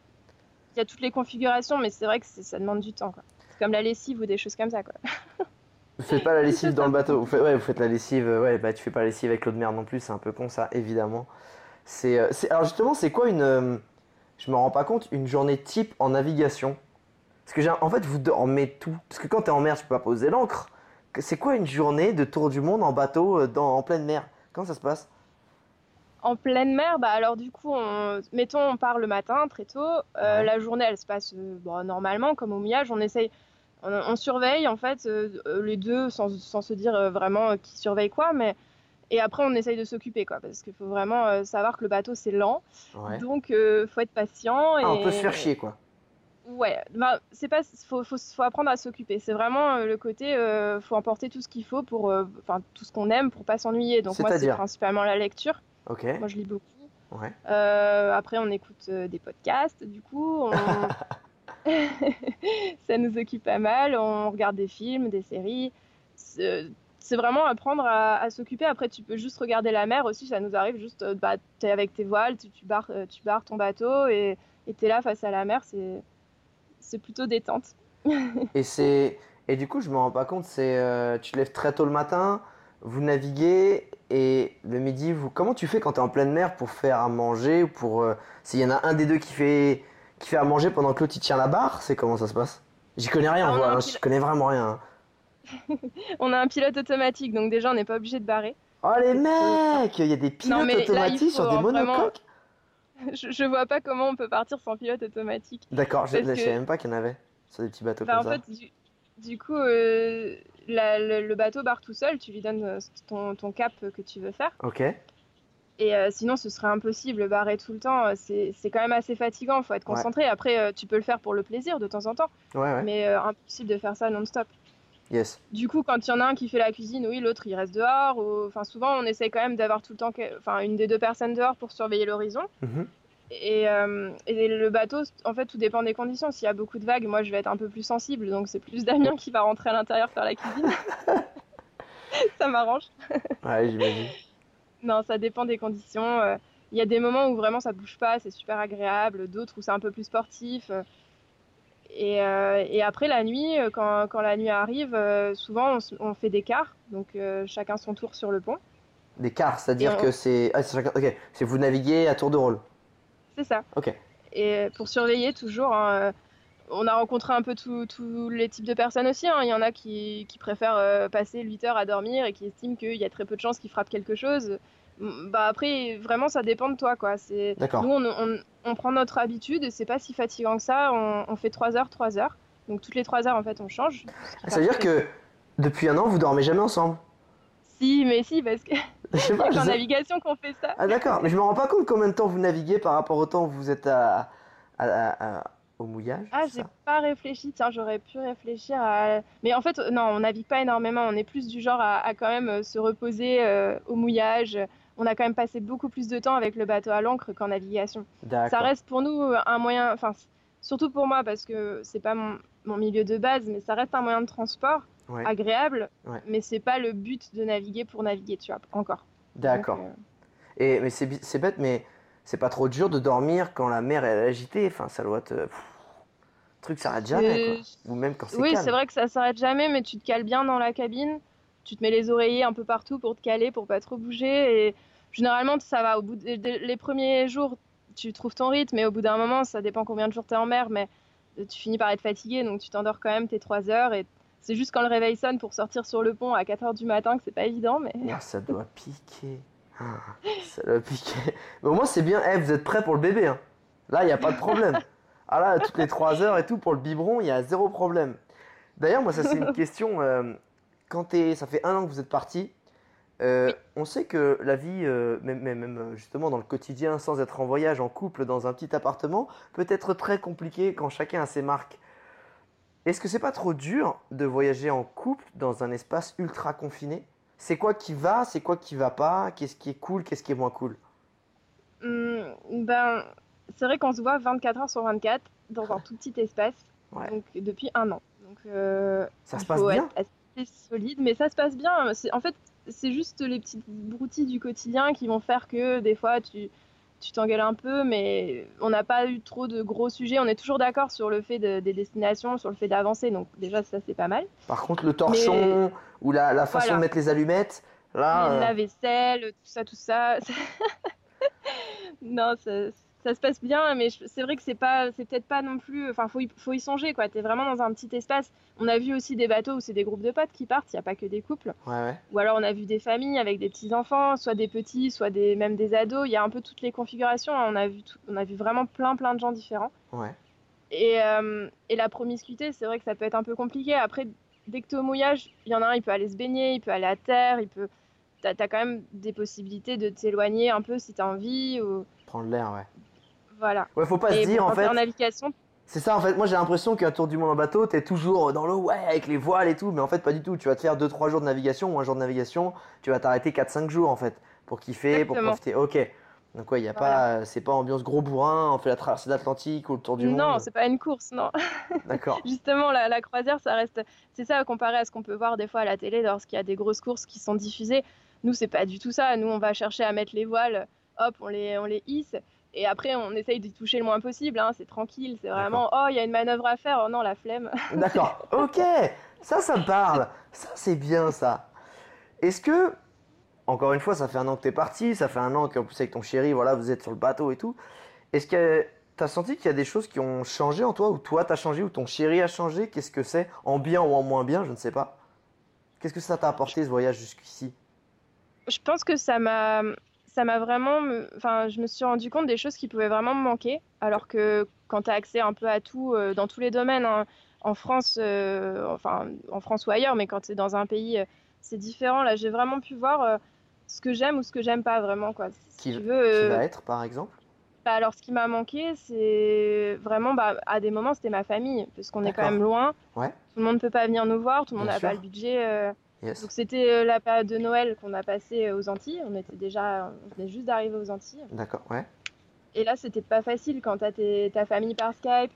il y a toutes les configurations, mais c'est vrai que ça demande du temps. C'est comme la lessive ou des choses comme ça. Quoi.
Vous faites pas la lessive dans le bateau. Vous faites, ouais, vous faites la lessive. euh, Ouais, bah tu fais pas la lessive avec l'eau de mer non plus. C'est un peu con ça, évidemment. C'est, euh, alors justement, c'est quoi une, euh, je me rends pas compte, une journée type en navigation? Parce que j'ai, en fait, vous dormez tout. Parce que quand t'es en mer, tu peux pas poser l'ancre. C'est quoi une journée de tour du monde en bateau euh, dans, en pleine mer? Comment ça se passe?
En pleine mer, bah alors du coup, on... mettons, on part le matin très tôt. Euh,
Ouais.
La journée, elle se passe euh, bon, normalement, comme au mouillage. On essaye, on, on surveille en fait euh, euh, les deux, sans, sans se dire euh, vraiment qui surveille quoi, mais et après on essaye de s'occuper quoi, parce qu'il faut vraiment euh, savoir que le bateau c'est lent,
Ouais.
donc euh, faut être patient. Et...
Ah, on peut se faire chier quoi.
Ouais, bah, c'est pas, faut, faut, faut apprendre à s'occuper. C'est vraiment euh, le côté, faut emporter tout ce qu'il faut pour, enfin tout ce qu'on aime pour pas s'ennuyer. Donc moi c'est principalement la lecture.
Ok.
Moi je lis beaucoup.
Ouais.
Après on écoute des podcasts. Du coup, on- ça nous occupe pas mal. On regarde des films, des séries. C'est- vraiment apprendre à, s'occuper. Après, tu peux juste regarder la mer aussi. Ça nous arrive juste, euh, bah, tu es avec tes voiles, tu, tu barres, euh, tu barres ton bateau et tu es là face à la mer. C'est, plutôt détente.
Et et du coup, je me rends pas compte, euh, tu te lèves très tôt le matin, vous naviguez et le midi, vous comment tu fais quand tu es en pleine mer pour faire à manger ou pour s'il y en a un des deux qui fait qui fait à manger pendant que l'autre il tient la barre, c'est comment ça se passe? J'y connais rien,
Ah,
hein, je connais vraiment rien.
On a un pilote automatique, donc déjà, on n'est pas obligé de barrer.
Oh les mecs, il y a des pilotes
mais là, il
automatiques sur
faut,
des
vraiment-
monocoques?
Je, je vois pas comment on peut partir sans pilote automatique.
D'accord, je,
que-
savais même pas qu'il y en avait sur des petits bateaux
Bah, en
comme ça.
fait, du, du coup, euh, la- le, le bateau barre tout seul, tu lui donnes euh, ton, ton cap que tu veux faire.
Ok.
Et euh, sinon, ce serait impossible, barrer tout le temps. euh, C'est c'est quand même assez fatigant, faut être
Ouais.
concentré. Après, euh, tu peux le faire pour le plaisir de temps en temps,
ouais.
mais euh, impossible de faire ça non-stop.
Yes.
Du coup, quand il y en a un qui fait la cuisine, oui, l'autre il reste dehors. Ou... Enfin, souvent, on essaye quand même d'avoir tout le temps, que- enfin, une des deux personnes dehors pour surveiller l'horizon.
Mhm.
Et, euh, et le bateau, en fait, tout dépend des conditions. S'il y a beaucoup de vagues, moi, je vais être un peu plus sensible, donc c'est plus Damien qui va rentrer à l'intérieur faire la cuisine. ça m'arrange.
Ouais, j'imagine.
Non, ça dépend des conditions. Euh, Il y a des moments où vraiment ça bouge pas, c'est super agréable, d'autres où c'est un peu plus sportif. euh. Et, euh, et après la nuit, quand, quand la nuit arrive, euh, souvent on, fait des quarts, donc euh, chacun son tour sur le pont.
Des quarts, c'est-à-dire
on-
que c'est. Ah, Ok, c'est vous naviguez à tour de rôle.
C'est ça.
Ok.
Et pour surveiller toujours, hein, on a rencontré un peu tous les types de personnes aussi. hein. Il y en a qui, qui préfèrent euh, passer 8 heures à dormir et qui estiment qu'il y a très peu de chances qu'ils frappent quelque chose. Bah après, vraiment, ça dépend de toi, quoi. C'est nous, on, on- on prend notre habitude et c'est pas si fatigant que ça. On, on fait 3 heures, 3 heures. Donc toutes les 3 heures, en fait, on change.
Ça veut dire que depuis un an, vous dormez jamais ensemble?
Si, mais si, parce que c'est en
sais-
navigation qu'on fait ça.
Ah d'accord, mais je me rends pas compte combien de temps vous naviguez par rapport au temps où vous êtes à, à- à- à- au mouillage.
Ah, j'ai pas réfléchi. Tiens, j'aurais pu réfléchir à. Mais en fait, non, on navigue pas énormément. On est plus du genre à, à quand même euh, se reposer euh, au mouillage. On a quand même passé beaucoup plus de temps avec le bateau à l'ancre qu'en navigation. Ça reste pour nous un moyen, enfin, surtout pour moi parce que c'est pas mon, mon milieu de base, mais ça reste un moyen de transport
Ouais.
agréable.
Ouais.
Mais c'est pas le but de naviguer pour naviguer, tu vois, encore.
D'accord.
Euh,
Et mais c'est bête, mais c'est pas trop dur de dormir quand la mer est agitée. Enfin, ça doit te. pff, le truc s'arrête jamais, quoi. Ou même quand c'est
Oui, c'est vrai que ça s'arrête jamais, mais tu te cales bien dans la cabine. Tu te mets les oreillers un peu partout pour te caler, pour pas trop bouger. Et généralement, ça va. Au bout des les premiers jours, tu trouves ton rythme, mais au bout d'un moment, ça dépend combien de jours tu es en mer, mais euh, tu finis par être fatigué, donc tu t'endors quand même tes 3 heures. Et c'est juste quand le réveil sonne pour sortir sur le pont à 4 heures du matin que c'est pas évident, mais
Ah, ça doit piquer. Ça doit piquer. Mais au moins, c'est bien. Eh, vous êtes prêts pour le bébé, hein. Là, il n'y a pas de problème. Ah là, toutes les 3 heures et tout, pour le biberon, il y a zéro problème. D'ailleurs, moi, ça, c'est une question. euh, quand t'es, ça fait un an que vous êtes parti, euh, on sait que la vie, euh, même, même, euh, justement dans le quotidien, sans être en voyage, en couple, dans un petit appartement, peut être très compliqué quand chacun a ses marques. Est-ce que c'est pas trop dur de voyager en couple dans un espace ultra confiné? C'est quoi qui va, c'est quoi qui va pas Qu'est-ce qui est cool, qu'est-ce qui est moins cool?
Hum, ben, c'est vrai qu'on se voit 24 heures sur 24 dans un tout petit espace,
Ouais.
donc depuis un an. Donc, euh,
Ça se passe bien
assez solide, mais ça se passe bien. En fait, c'est juste les petites broutilles du quotidien qui vont faire que des fois tu tu t'engueules un peu, mais on n'a pas eu trop de gros sujets. On est toujours d'accord sur le fait de- des destinations, sur le fait d'avancer, donc déjà ça c'est pas mal.
Par contre, le torchon ou la, la façon
Voilà.
de mettre les allumettes, là. Euh,
La vaisselle, tout ça, tout ça. non, ça, ça se passe bien, mais c'est vrai que c'est pas, c'est peut-être pas non plus. Enfin, faut y, faut y songer, quoi. T'es vraiment dans un petit espace. On a vu aussi des bateaux où c'est des groupes de potes qui partent. Il y a pas que des couples.
Ouais, ouais.
Ou alors on a vu des familles avec des petits enfants, soit des petits, soit des même des ados. Il y a un peu toutes les configurations. hein. On a vu, tout- on a vu vraiment plein plein de gens différents.
ouais.
Et, euh, et la promiscuité, c'est vrai que ça peut être un peu compliqué. Après, dès que tu es au mouillage, il y en a un, il peut aller se baigner, il peut aller à terre, il peut. T'as as quand même des possibilités de t'éloigner un peu si t'as envie. Ou...
Prendre l'air, ouais.
Voilà.
Ouais, faut pas
et
se dire
bon,
en fait.
en navigation,
C'est ça en fait, moi j'ai l'impression qu'un tour du monde en bateau, t'es toujours dans l'eau, ouais, avec les voiles et tout, mais en fait pas du tout. Tu vas te faire 2-3 jours de navigation ou un jour de navigation, tu vas t'arrêter 4-5 jours en fait, pour kiffer, pour profiter. Ok, Donc ouais, il y a pas, c'est pas ambiance gros bourrin, on fait la traversée de l'Atlantique ou le tour du monde.
Non, c'est pas une course, non.
D'accord.
Justement, la, la, croisière, ça reste, c'est ça comparé à ce qu'on peut voir des fois à la télé lorsqu'il y a des grosses courses qui sont diffusées. Nous, c'est pas du tout ça. Nous, on va chercher à mettre les voiles, hop, on les, on les hisse. Et après, on essaye d'y toucher le moins possible. Hein. C'est tranquille. C'est vraiment, oh, il y a une manœuvre à faire. Oh non, la flemme.
D'accord. Ok. Ça, ça me parle. Ça, c'est bien, ça. Est-ce que encore une fois, ça fait un an que tu es parti, ça fait un an qu'en plus avec ton chéri, voilà, vous êtes sur le bateau et tout. Est-ce que tu as senti qu'il y a des choses qui ont changé en toi, ou toi t'as changé, ou ton chéri a changé Qu'est-ce que c'est En bien ou en moins bien, je ne sais pas. Qu'est-ce que ça t'a apporté ce voyage jusqu'ici?
Je pense que ça m'a ça m'a vraiment enfin je me suis rendu compte des choses qui pouvaient vraiment me manquer alors que quand tu as accès un peu à tout euh, dans tous les domaines hein, en France euh, enfin en France ou ailleurs mais quand tu es dans un pays euh, c'est différent là j'ai vraiment pu voir ce que j'aime ou ce que j'aime pas vraiment quoi.
qui, tu veux, euh, va être par exemple?
bah, alors ce qui m'a manqué c'est vraiment bah, à des moments c'était ma famille parce qu'on est quand même loin.
Ouais.
Tout le monde ne peut pas venir nous voir, tout le monde n'a pas le budget. Euh. Donc c'était euh, la période de Noël qu'on a passé aux Antilles. On était déjà, on venait juste d'arriver aux Antilles.
D'accord, ouais.
Et là c'était pas facile quand t'as ta famille par Skype,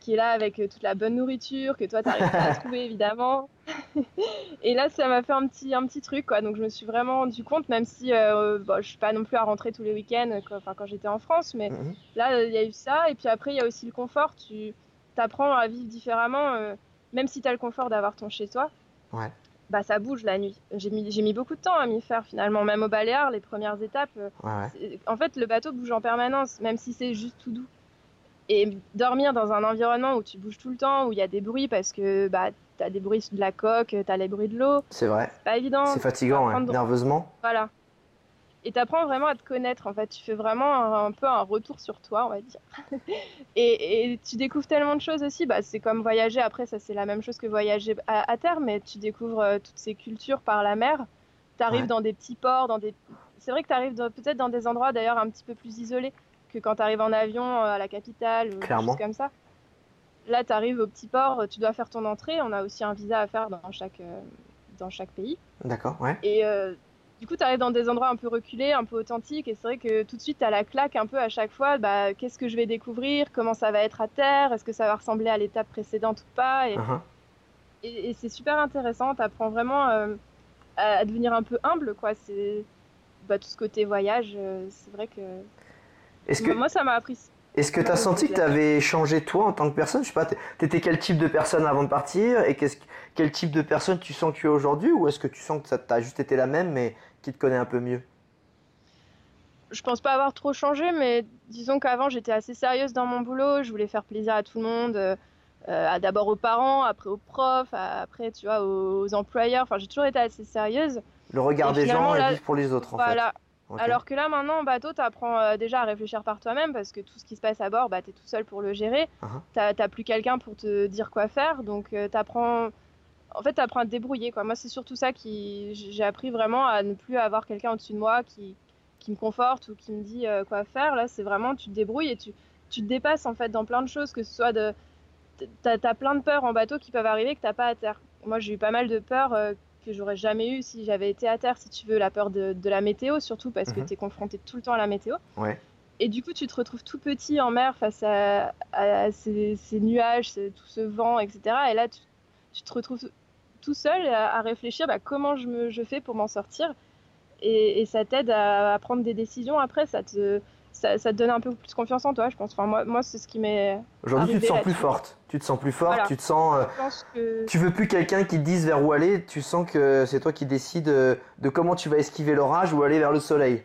qui est là avec euh, toute la bonne nourriture que toi t'arrives pas à trouver évidemment. et là ça m'a fait un petit un petit truc quoi. Donc je me suis vraiment rendu compte même si euh, bon, je suis pas non plus à rentrer tous les week-ends enfin quand j'étais en France mais mhm. là il y a eu ça et puis après il y a aussi le confort, tu apprends à vivre différemment euh, même si tu as le confort d'avoir ton chez toi.
Ouais.
Bah ça bouge la nuit. J'ai mis, j'ai mis beaucoup de temps à m'y faire finalement, même au Baléares, les premières étapes.
Ouais,
En fait, le bateau bouge en permanence, même si c'est juste tout doux. Et dormir dans un environnement où tu bouges tout le temps, où il y a des bruits parce que bah, tu as des bruits de la coque, tu as les bruits de l'eau.
C'est vrai.
C'est pas évident.
C'est fatigant, nerveusement.
Voilà. Et tu apprends vraiment à te connaître, en fait. Tu fais vraiment un, peu un retour sur toi, on va dire. et, tu découvres tellement de choses aussi. Bah, c'est comme voyager, après, ça c'est la même chose que voyager à, terre, mais tu découvres euh, toutes ces cultures par la mer. Tu arrives dans des petits ports, dans des... C'est vrai que tu arrives peut-être dans des endroits d'ailleurs un petit peu plus isolés que quand tu arrives en avion euh, à la capitale ou quelque chose comme ça. Là, tu arrives au petit port, tu dois faire ton entrée. On a aussi un visa à faire dans chaque, euh, dans chaque pays.
D'accord, ouais.
Et euh, du coup, tu arrives dans des endroits un peu reculés, un peu authentiques. Et c'est vrai que tout de suite, tu as la claque un peu à chaque fois. Bah, Qu'est-ce que je vais découvrir? Comment ça va être à terre? Est-ce que ça va ressembler à l'étape précédente ou pas?
Uh-huh.
Et, et, c'est super intéressant. Tu apprends vraiment à, devenir un peu humble. quoi. C'est bah, tout ce côté voyage. c'est vrai que est-ce que... Moi, ça m'a appris.
Est-ce que tu as senti que tu avais changé toi en tant que personne? Je sais pas, tu étais quel type de personne avant de partir? Et quel type de personne tu sens que tu es aujourd'hui? Ou est-ce que tu sens que ça t'a juste été la même mais qui te connaît un peu mieux
Je pense pas avoir trop changé, mais disons qu'avant j'étais assez sérieuse dans mon boulot, je voulais faire plaisir à tout le monde, euh, d'abord aux parents, après aux profs, après tu vois aux, employeurs. Enfin, j'ai toujours été assez sérieuse.
Le regard des gens et vivre pour les autres en
voilà, alors que là, maintenant, en bateau, tu apprends euh, déjà à réfléchir par toi-même parce que tout ce qui se passe à bord, bah, tu es tout seul pour le gérer. Uh-huh. Tu n'as plus quelqu'un pour te dire quoi faire. Donc, euh, tu apprends. En fait, tu apprends à te débrouiller. Quoi. Moi, c'est surtout ça qui. J'ai appris vraiment à ne plus avoir quelqu'un au-dessus de moi qui, qui me conforte ou qui me dit euh, quoi faire. Là, c'est vraiment tu te débrouilles et tu, tu te dépasses en fait dans plein de choses, que ce soit de. Tu as, plein de peurs en bateau qui peuvent arriver que tu pas à terre. Moi, j'ai eu pas mal de peurs que j'aurais jamais eu si j'avais été à terre, si tu veux, la peur de, la météo, surtout parce que mhm. tu es confronté tout le temps à la météo.
Ouais.
Et du coup, tu te retrouves tout petit en mer face à, ces, nuages, tout ce vent, etc. Et là, tu, te retrouves tout seul à, réfléchir bah, comment je, me, je fais pour m'en sortir. Et, et ça t'aide à, prendre des décisions après. Ça te, ça, te donne un peu plus confiance en toi, je pense. Enfin, moi, moi c'est ce qui m'est.
Aujourd'hui, tu te sens plus forte. Tu te sens plus forte. Tu te sens. Euh, tu veux plus quelqu'un qui te dise vers où aller. Tu sens que c'est toi qui décides euh, de comment tu vas esquiver l'orage ou aller vers le soleil.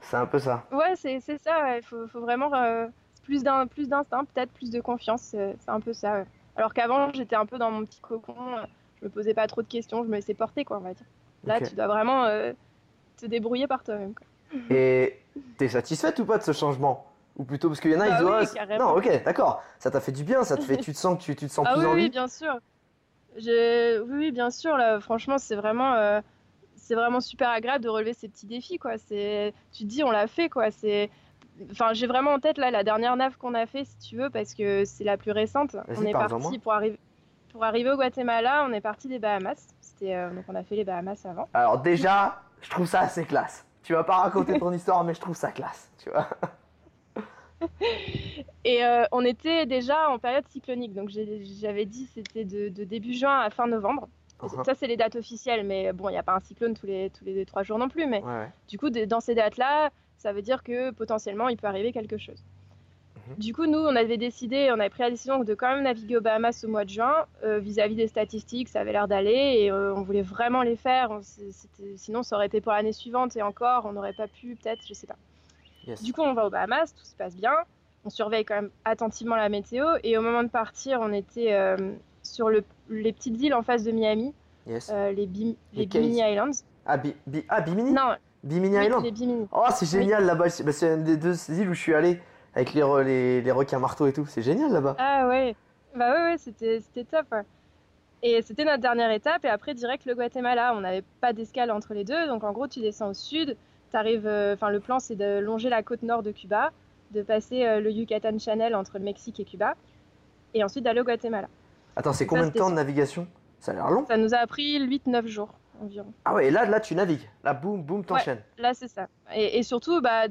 C'est un peu ça.
Ouais, c'est ça. Il faut, faut, vraiment euh, plus d'instinct, peut-être plus de confiance. C'est un peu ça. Alors qu'avant, j'étais un peu dans mon petit cocon. Je me posais pas trop de questions. Je me laissais porter, quoi, on va dire. Là, tu dois vraiment te débrouiller par toi-même.
Et t'es satisfaite ou pas de ce changement? Ou plutôt parce qu'il y en a, ils
bah oui,
Non, ok, d'accord. Ça t'a fait du bien, ça te fait. tu te sens que tu, tu te sens
ah
plus
oui,
en
Oui, bien sûr. Oui, oui, bien sûr. Là, franchement, c'est vraiment. Euh, c'est vraiment super agréable de relever ces petits défis quoi c'est tu te dis on l'a fait quoi c'est enfin j'ai vraiment en tête là la dernière nave qu'on a fait si tu veux parce que c'est la plus récente on est parti pour arriver pour arriver au Guatemala on est parti des Bahamas c'était euh, donc on a fait les Bahamas avant
alors déjà je trouve ça assez classe Tu vas pas raconter ton histoire, mais je trouve ça classe, tu vois.
Et euh, on était déjà en période cyclonique, donc j'avais dit c'était de, de début juin à fin novembre.
Uh-huh.
Ça, c'est les dates officielles, mais bon, il n'y a pas un cyclone tous les, tous les trois jours non plus. Mais
Ouais, ouais.
du coup, dans ces dates-là, ça veut dire que potentiellement, il peut arriver quelque chose.
Mhm.
Du coup, nous, on avait décidé, on avait pris la décision de quand même naviguer aux Bahamas au mois de juin, euh, vis-à-vis des statistiques, ça avait l'air d'aller, et euh, on voulait vraiment les faire. On- Sinon, ça aurait été pour l'année suivante, et encore, on n'aurait pas pu, peut-être, je sais pas.
Yes.
Du coup, on va aux Bahamas, tout se passe bien. On surveille quand même attentivement la météo. Et au moment de partir, on était euh, sur le- les petites îles en face de Miami,
Yes.
les, Bim-
Les
les
Keys.
Bimini Islands.
Ah, Bi- Bi- ah, Bimini?
Non,
Bimini
oui,
Island?
les Bimini.
Oh, c'est génial là-bas. C'est bah, c'est une des deux îles où je suis allé avec les, re- les, les requins marteaux et tout. C'est génial là-bas.
Ah ouais, bah ouais, ouais c'était c'était top. ouais. Et c'était notre dernière étape. Et après, direct le Guatemala. On n'avait pas d'escale entre les deux. Donc en gros, tu descends au sud. T'arrives, euh, enfin, le plan, c'est de longer la côte nord de Cuba, de passer euh, le Yucatan Channel entre le Mexique et Cuba, et ensuite d'aller au Guatemala.
Attends, c'est combien de temps de navigation? Ça a l'air long.
Ça nous a pris 8-9 jours environ.
Ah ouais, et là, là, tu navigues. Là, boum, boum, t'enchaînes.
Là, c'est ça. Et, et surtout, bah,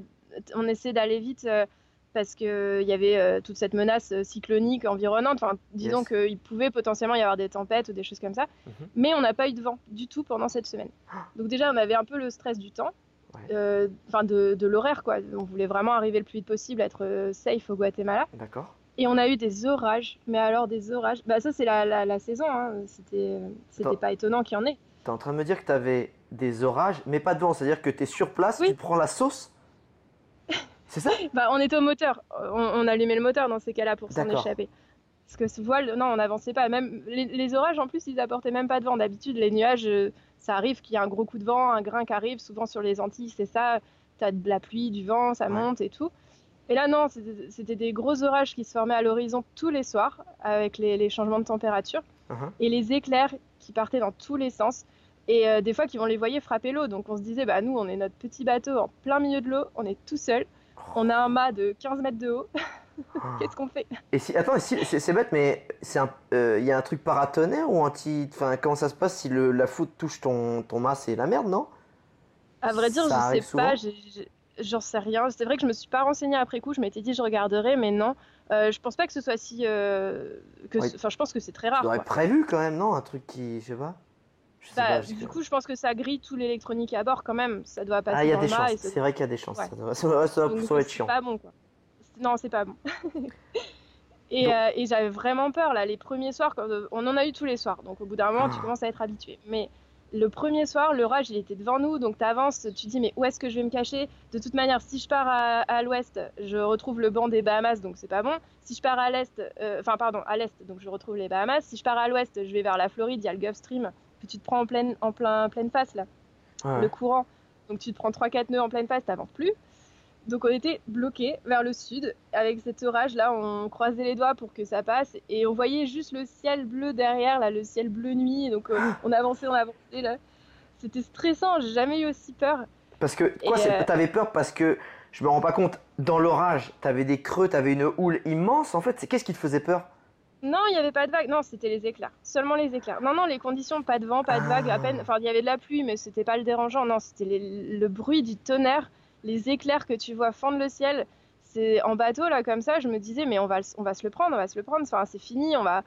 on essaie d'aller vite euh, parce qu'il y avait euh, toute cette menace euh, cyclonique environnante. Enfin, disons
Yes.
qu'il pouvait potentiellement y avoir des tempêtes ou des choses comme ça.
Mhm.
Mais on n'a pas eu de vent du tout pendant cette semaine. Donc déjà, on avait un peu le stress du temps,
Ouais.
euh, enfin de, de l'horaire. quoi. On voulait vraiment arriver le plus vite possible, être euh, safe au Guatemala.
D'accord.
Et on a eu des orages, mais alors des orages? Bah ça c'est la, la, la saison, hein. c'était pas étonnant qu'il y en ait.
T'es en train de me dire que t'avais des orages, mais pas de vent. C'est-à-dire que t'es sur place,
Oui.
tu prends la sauce? C'est ça?
Bah, on était au moteur. On, on allumait le moteur dans ces cas-là pour s'en échapper. Parce que ce voile, non, on n'avançait pas. Même les, les orages, en plus, ils apportaient même pas de vent. D'habitude, les nuages, euh, ça arrive qu'il y a un gros coup de vent, un grain qui arrive. Souvent sur les Antilles, c'est ça. T'as de la pluie, du vent, ça
Ouais.
monte et tout. Et là, non, c'était des gros orages qui se formaient à l'horizon tous les soirs avec les, les changements de température
Mhm.
et les éclairs qui partaient dans tous les sens. Et euh, des fois, qui vont les voyer frapper l'eau. Donc on se disait, bah nous, on est notre petit bateau en plein milieu de l'eau, on est tout seul. On a un mât de 15 mètres de haut. Qu'est-ce qu'on fait?
Et si, attends, si- c'est bête, mais euh, il y a un truc paratonnerre ou anti, enfin, comment ça se passe si le, la foudre touche ton, ton mât, c'est la merde, non?
À vrai dire,
Ça
je sais pas, j'en sais rien. C'est vrai que je me suis pas renseignée après coup. Je m'étais dit je regarderai, mais non. Euh, je pense pas que ce soit si. euh,
Ouais.
Enfin, je pense que c'est très rare.
l'aurais
quoi.
prévu quand même, non? Un truc qui, je sais pas. Je
Bah,
pas.
du
que-
coup, je pense que ça grille tout l'électronique à bord quand même. Ça doit passer
ah, il y a des chances. C'est vrai qu'il y a des chances.
Ouais.
Ça doit, ça doit- ça doit-
donc,
être chiant.
pas bon quoi. Non, c'est pas bon. et euh, et j'avais vraiment peur là. Les premiers soirs, quand, euh, on en a eu tous les soirs. Donc au bout d'un moment, tu
Ah.
commences à être habitué. Mais le premier soir, l'orage, il était devant nous. Donc tu avances, tu dis, mais où est-ce que je vais me cacher? De toute manière, si je pars à, à l'ouest, je retrouve le banc des Bahamas, donc c'est pas bon. Si je pars à l'est, euh, enfin, pardon, à l'est, donc je retrouve les Bahamas. Si je pars à l'ouest, je vais vers la Floride, il y a le Gulf Stream que tu te prends en pleine, en plein, pleine face là
ouais.
le courant. Donc tu te prends 3-4 nœuds en pleine face, t'avances plus. Donc on était bloqués vers le sud avec cet orage là, on croisait les doigts pour que ça passe et on voyait juste le ciel bleu derrière là, le ciel bleu nuit. Donc euh, on avançait, on avançait là. C'était stressant, j'ai jamais eu aussi peur.
Parce que quoi,
euh,
t'avais peur parce que je me rends pas compte. Dans l'orage, t'avais des creux, t'avais une houle immense. En fait, c'est qu'est-ce qui te faisait peur?
Non, il n'y avait pas de vague. Non, c'était les éclairs. Seulement les éclairs. Non, non, les conditions, pas de vent, pas de vague, à peine. Enfin, il y avait de la pluie, mais c'était pas le dérangeant. Non, c'était le bruit du tonnerre, les éclairs que tu vois fendre le ciel. C'est en bateau là comme ça, je me disais mais on va, on va se le prendre, on va se le prendre. Enfin, c'est fini, on va.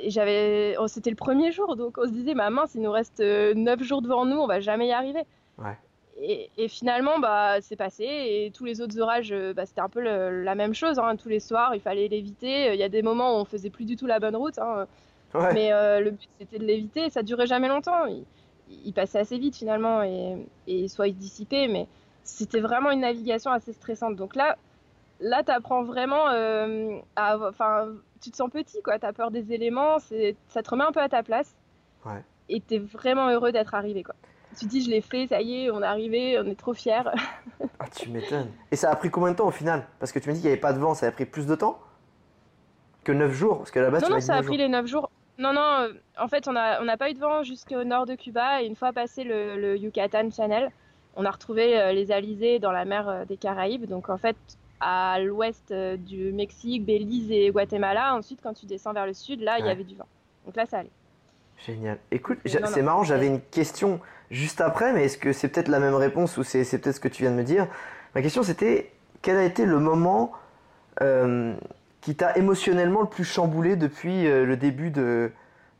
Et j'avais, oh, c'était le premier jour, donc on se disait ma mince, il nous reste 9 jours devant nous, on va jamais y arriver.
Ouais.
Et, et finalement, bah, c'est passé. Et tous les autres orages, euh, bah, c'était un peu le- la même chose. hein. Tous les soirs, il fallait l'éviter. Il y a des moments où on faisait plus du tout la bonne route. hein.
Ouais.
Mais euh, le but, c'était de l'éviter. Ça durait jamais longtemps. Il, il passait assez vite finalement et, et soit il dissipait. Mais c'était vraiment une navigation assez stressante. Donc là, là, t'apprends vraiment euh, à, enfin, tu te sens petit, quoi. T'as peur des éléments. Ça te remet un peu à ta place.
Ouais.
Et t'es vraiment heureux d'être arrivé, quoi. Tu te dis, je l'ai fait, ça y est, on est arrivé, on est trop fiers.
Ah, tu m'étonnes. Et ça a pris combien de temps au final? Parce que tu m'as dit qu'il n'y avait pas de vent, ça a pris plus de temps que 9 jours Parce que là-bas,
non,
tu
non, ça a
9
pris
jours.
les 9 jours. Non, non, euh, en fait, on n'a on pas eu de vent jusqu'au nord de Cuba. Et une fois passé le, le Yucatan Channel, on a retrouvé euh, les alizés dans la mer euh, des Caraïbes. Donc, en fait, à l'ouest du Mexique, Belize et Guatemala. Ensuite, quand tu descends vers le sud, là, il y avait du vent. Donc là, ça allait.
Génial. Écoute, c'est marrant, j'avais une question juste après, mais est-ce que c'est peut-être la même réponse ou c'est peut-être ce que tu viens de me dire? Ma question c'était, quel a été le moment euh, qui t'a émotionnellement le plus chamboulé depuis euh, le début de,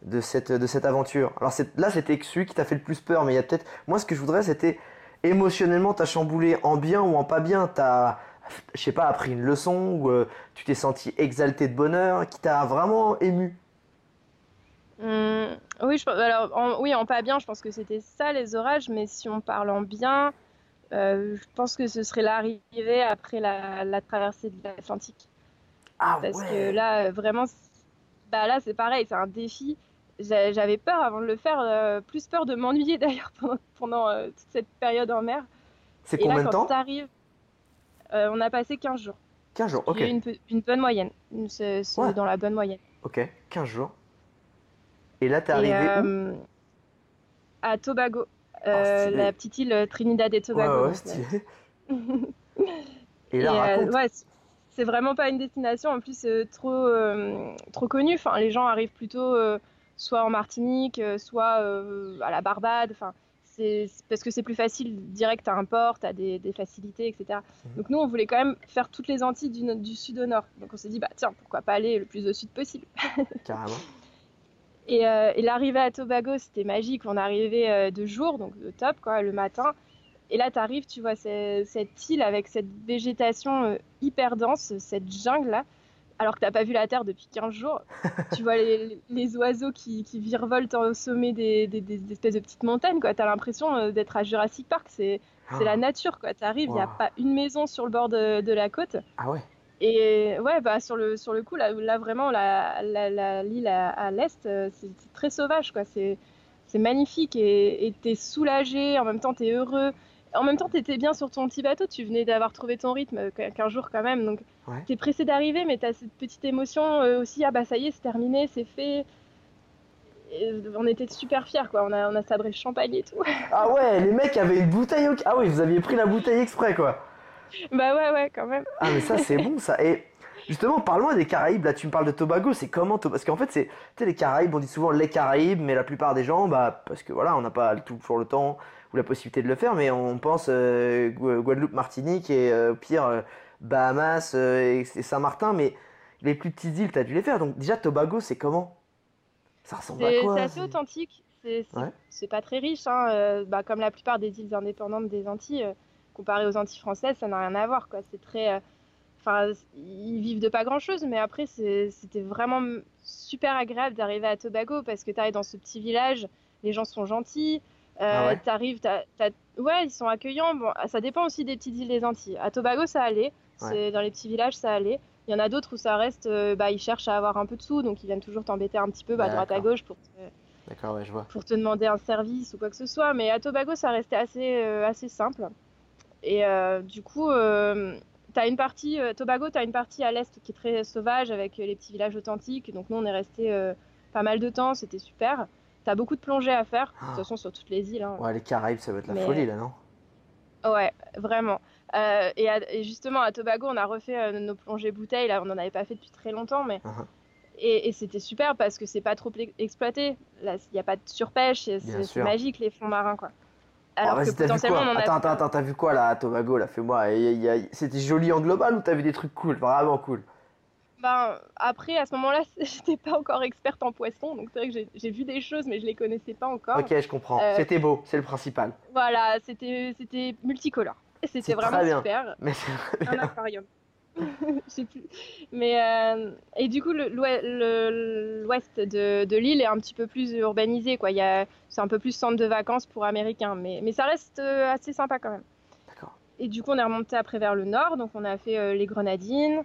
de cette, de cette aventure? Alors là, c'était celui qui t'a fait le plus peur, mais il y a peut-être... Moi, ce que je voudrais, c'était émotionnellement, t'as chamboulé en bien ou en pas bien? T'as, je sais pas, appris une leçon ou euh, tu t'es senti exalté de bonheur, qui t'a vraiment ému?
Hum, oui, je, alors, en, oui, en pas bien, je pense que c'était ça les orages, mais si on parle en bien, euh, je pense que ce serait l'arrivée après la, la traversée de l'Atlantique.
Ah
Parce
ouais!
que là, euh, vraiment, bah là, c'est pareil, c'est un défi. J'a- J'avais peur avant de le faire, euh, plus peur de m'ennuyer d'ailleurs pendant, pendant euh, toute cette période en mer.
C'est
là,
combien de temps?
on a passé 15 jours.
15 jours, ok.
Une, bonne moyenne. C'est c'est
Ouais.
dans la bonne moyenne.
Ok, 15 jours. Et là, t'es arrivé
euh, à Tobago, euh,
stylé.
la petite île Trinidad et
Ouais,
Tobago.
ouais, stylé.
euh,
Et là,
et, euh, ouais, c'est vraiment pas une destination en plus euh, trop, euh, trop connue. Enfin, les gens arrivent plutôt euh, soit en Martinique, euh, soit euh, à la Barbade. Enfin, c'est parce que c'est plus facile, direct à un port, t'as des, des facilités, etc.
Mhm.
Donc nous, on voulait quand même faire toutes les Antilles du, du sud au nord. Donc on s'est dit, bah tiens, pourquoi pas aller le plus au sud possible.
Carrément.
Et, euh, et l'arrivée à Tobago, c'était magique. On arrivait euh, de jour, donc de top, quoi, le matin. Et là, tu arrives, tu vois cette île avec cette végétation euh, hyper dense, cette jungle-là, alors que t'as pas vu la Terre depuis 15 jours. tu vois les, les oiseaux qui, qui virevoltent au sommet des, des- des espèces de petites montagnes, quoi. T'as l'impression d'être à Jurassic Park. C'est c'est la nature, quoi. T'arrives, il n'y a pas une maison sur le bord de, de la côte.
Ah ouais.
Et ouais, bah sur le, sur le coup, là, là vraiment, la, la, la- l'île à, à l'est, euh, c'est c'est très sauvage, quoi. C'est, c'est magnifique et et t'es soulagé, en même temps t'es heureux. En même temps, t'étais bien sur ton petit bateau, tu venais d'avoir trouvé ton rythme euh, qu- qu'un jour quand même, donc
Ouais.
t'es pressé d'arriver, mais t'as cette petite émotion euh, aussi, ah bah ça y est, c'est terminé, c'est fait. Et on était super fiers, quoi. On a, on a sabré le champagne et tout.
Ah ouais, les mecs avaient une bouteille au... Ah oui, vous aviez pris la bouteille exprès, quoi.
bah ouais, ouais, quand même.
Ah mais ça, c'est bon, ça. Et justement, parle-moi des Caraïbes. Là, tu me parles de Tobago. C'est comment Tobago Parce qu'en fait, c'est... Tu sais, les Caraïbes, on dit souvent les Caraïbes, mais la plupart des gens, bah, parce que voilà, on n'a pas toujours le temps ou la possibilité de le faire, mais on pense euh, Gua- Guadeloupe, Martinique et euh, au pire euh, Bahamas euh, et, Saint-Martin, mais les plus petites îles, t'as dû les faire. Donc déjà, Tobago, c'est comment? Ça ressemble à quoi
c'est assez authentique. C'est
Ouais.
pas très riche, hein, bah, comme la plupart des îles indépendantes des Antilles. Comparé aux Antilles françaises, ça n'a rien à voir. quoi. C'est très, euh, ils vivent de pas grand-chose, mais après, c'était vraiment super agréable d'arriver à Tobago parce que tu arrives dans ce petit village, les gens sont gentils. Euh,
Ah ouais
t'arrives, ouais, ils sont accueillants. Bon, ça dépend aussi des petites îles des Antilles. À Tobago, ça allait. Dans les petits villages, ça allait. Il y en a d'autres où ça reste, euh, bah, ils cherchent à avoir un peu de sous, donc ils viennent toujours t'embêter un petit peu, bah, à droite à gauche pour te,
D'accord, ouais, je vois.
pour te demander un service ou quoi que ce soit. Mais à Tobago, ça restait assez, euh, assez simple. Et euh, du coup, euh, t'as une partie, euh, Tobago, tu as une partie à l'est qui est très sauvage avec les petits villages authentiques. Donc nous, on est resté pas mal de temps, c'était super. Tu as beaucoup de plongées à faire, de
Ah.
toute façon sur toutes les îles. hein.
Ouais, les Caraïbes, ça va être la
Mais-
folie, là, non?
Ouais, vraiment. Euh, et, à- et justement, à Tobago, on a refait euh, nos plongées bouteilles. Là, on n'en avait pas fait depuis très longtemps, mais
Mhm.
et, et c'était super parce que c'est pas trop pl- exploité. Là, il n'y a pas de surpêche. C'est magique les fonds marins, quoi.
Ah,
Alors
vas-y,
que
t'as vu
potentiellement,
quoi
on en a.
Attends, attends, attends, t'as vu quoi là à Tobago là Fais-moi. a- C'était joli en global ou t'as vu des trucs cool Vraiment cool.
Ben, après, à ce moment-là, j'étais pas encore experte en poisson, donc c'est vrai que j'ai- vu des choses, mais je les connaissais pas encore.
Ok, je comprends.
Euh,
C'était beau, c'est le principal.
Voilà, c'était multicolore. C'était vraiment
très bien.
super.
Mais
Un aquarium. Je sais plus. Mais euh, et du coup, l'ouest de, de l'île est un petit peu plus urbanisé, quoi. C'est un peu plus centre de vacances pour Américains, mais, mais ça reste euh, assez sympa quand même.
D'accord.
Et du coup, on est remonté après vers le nord, donc on a fait euh, les Grenadines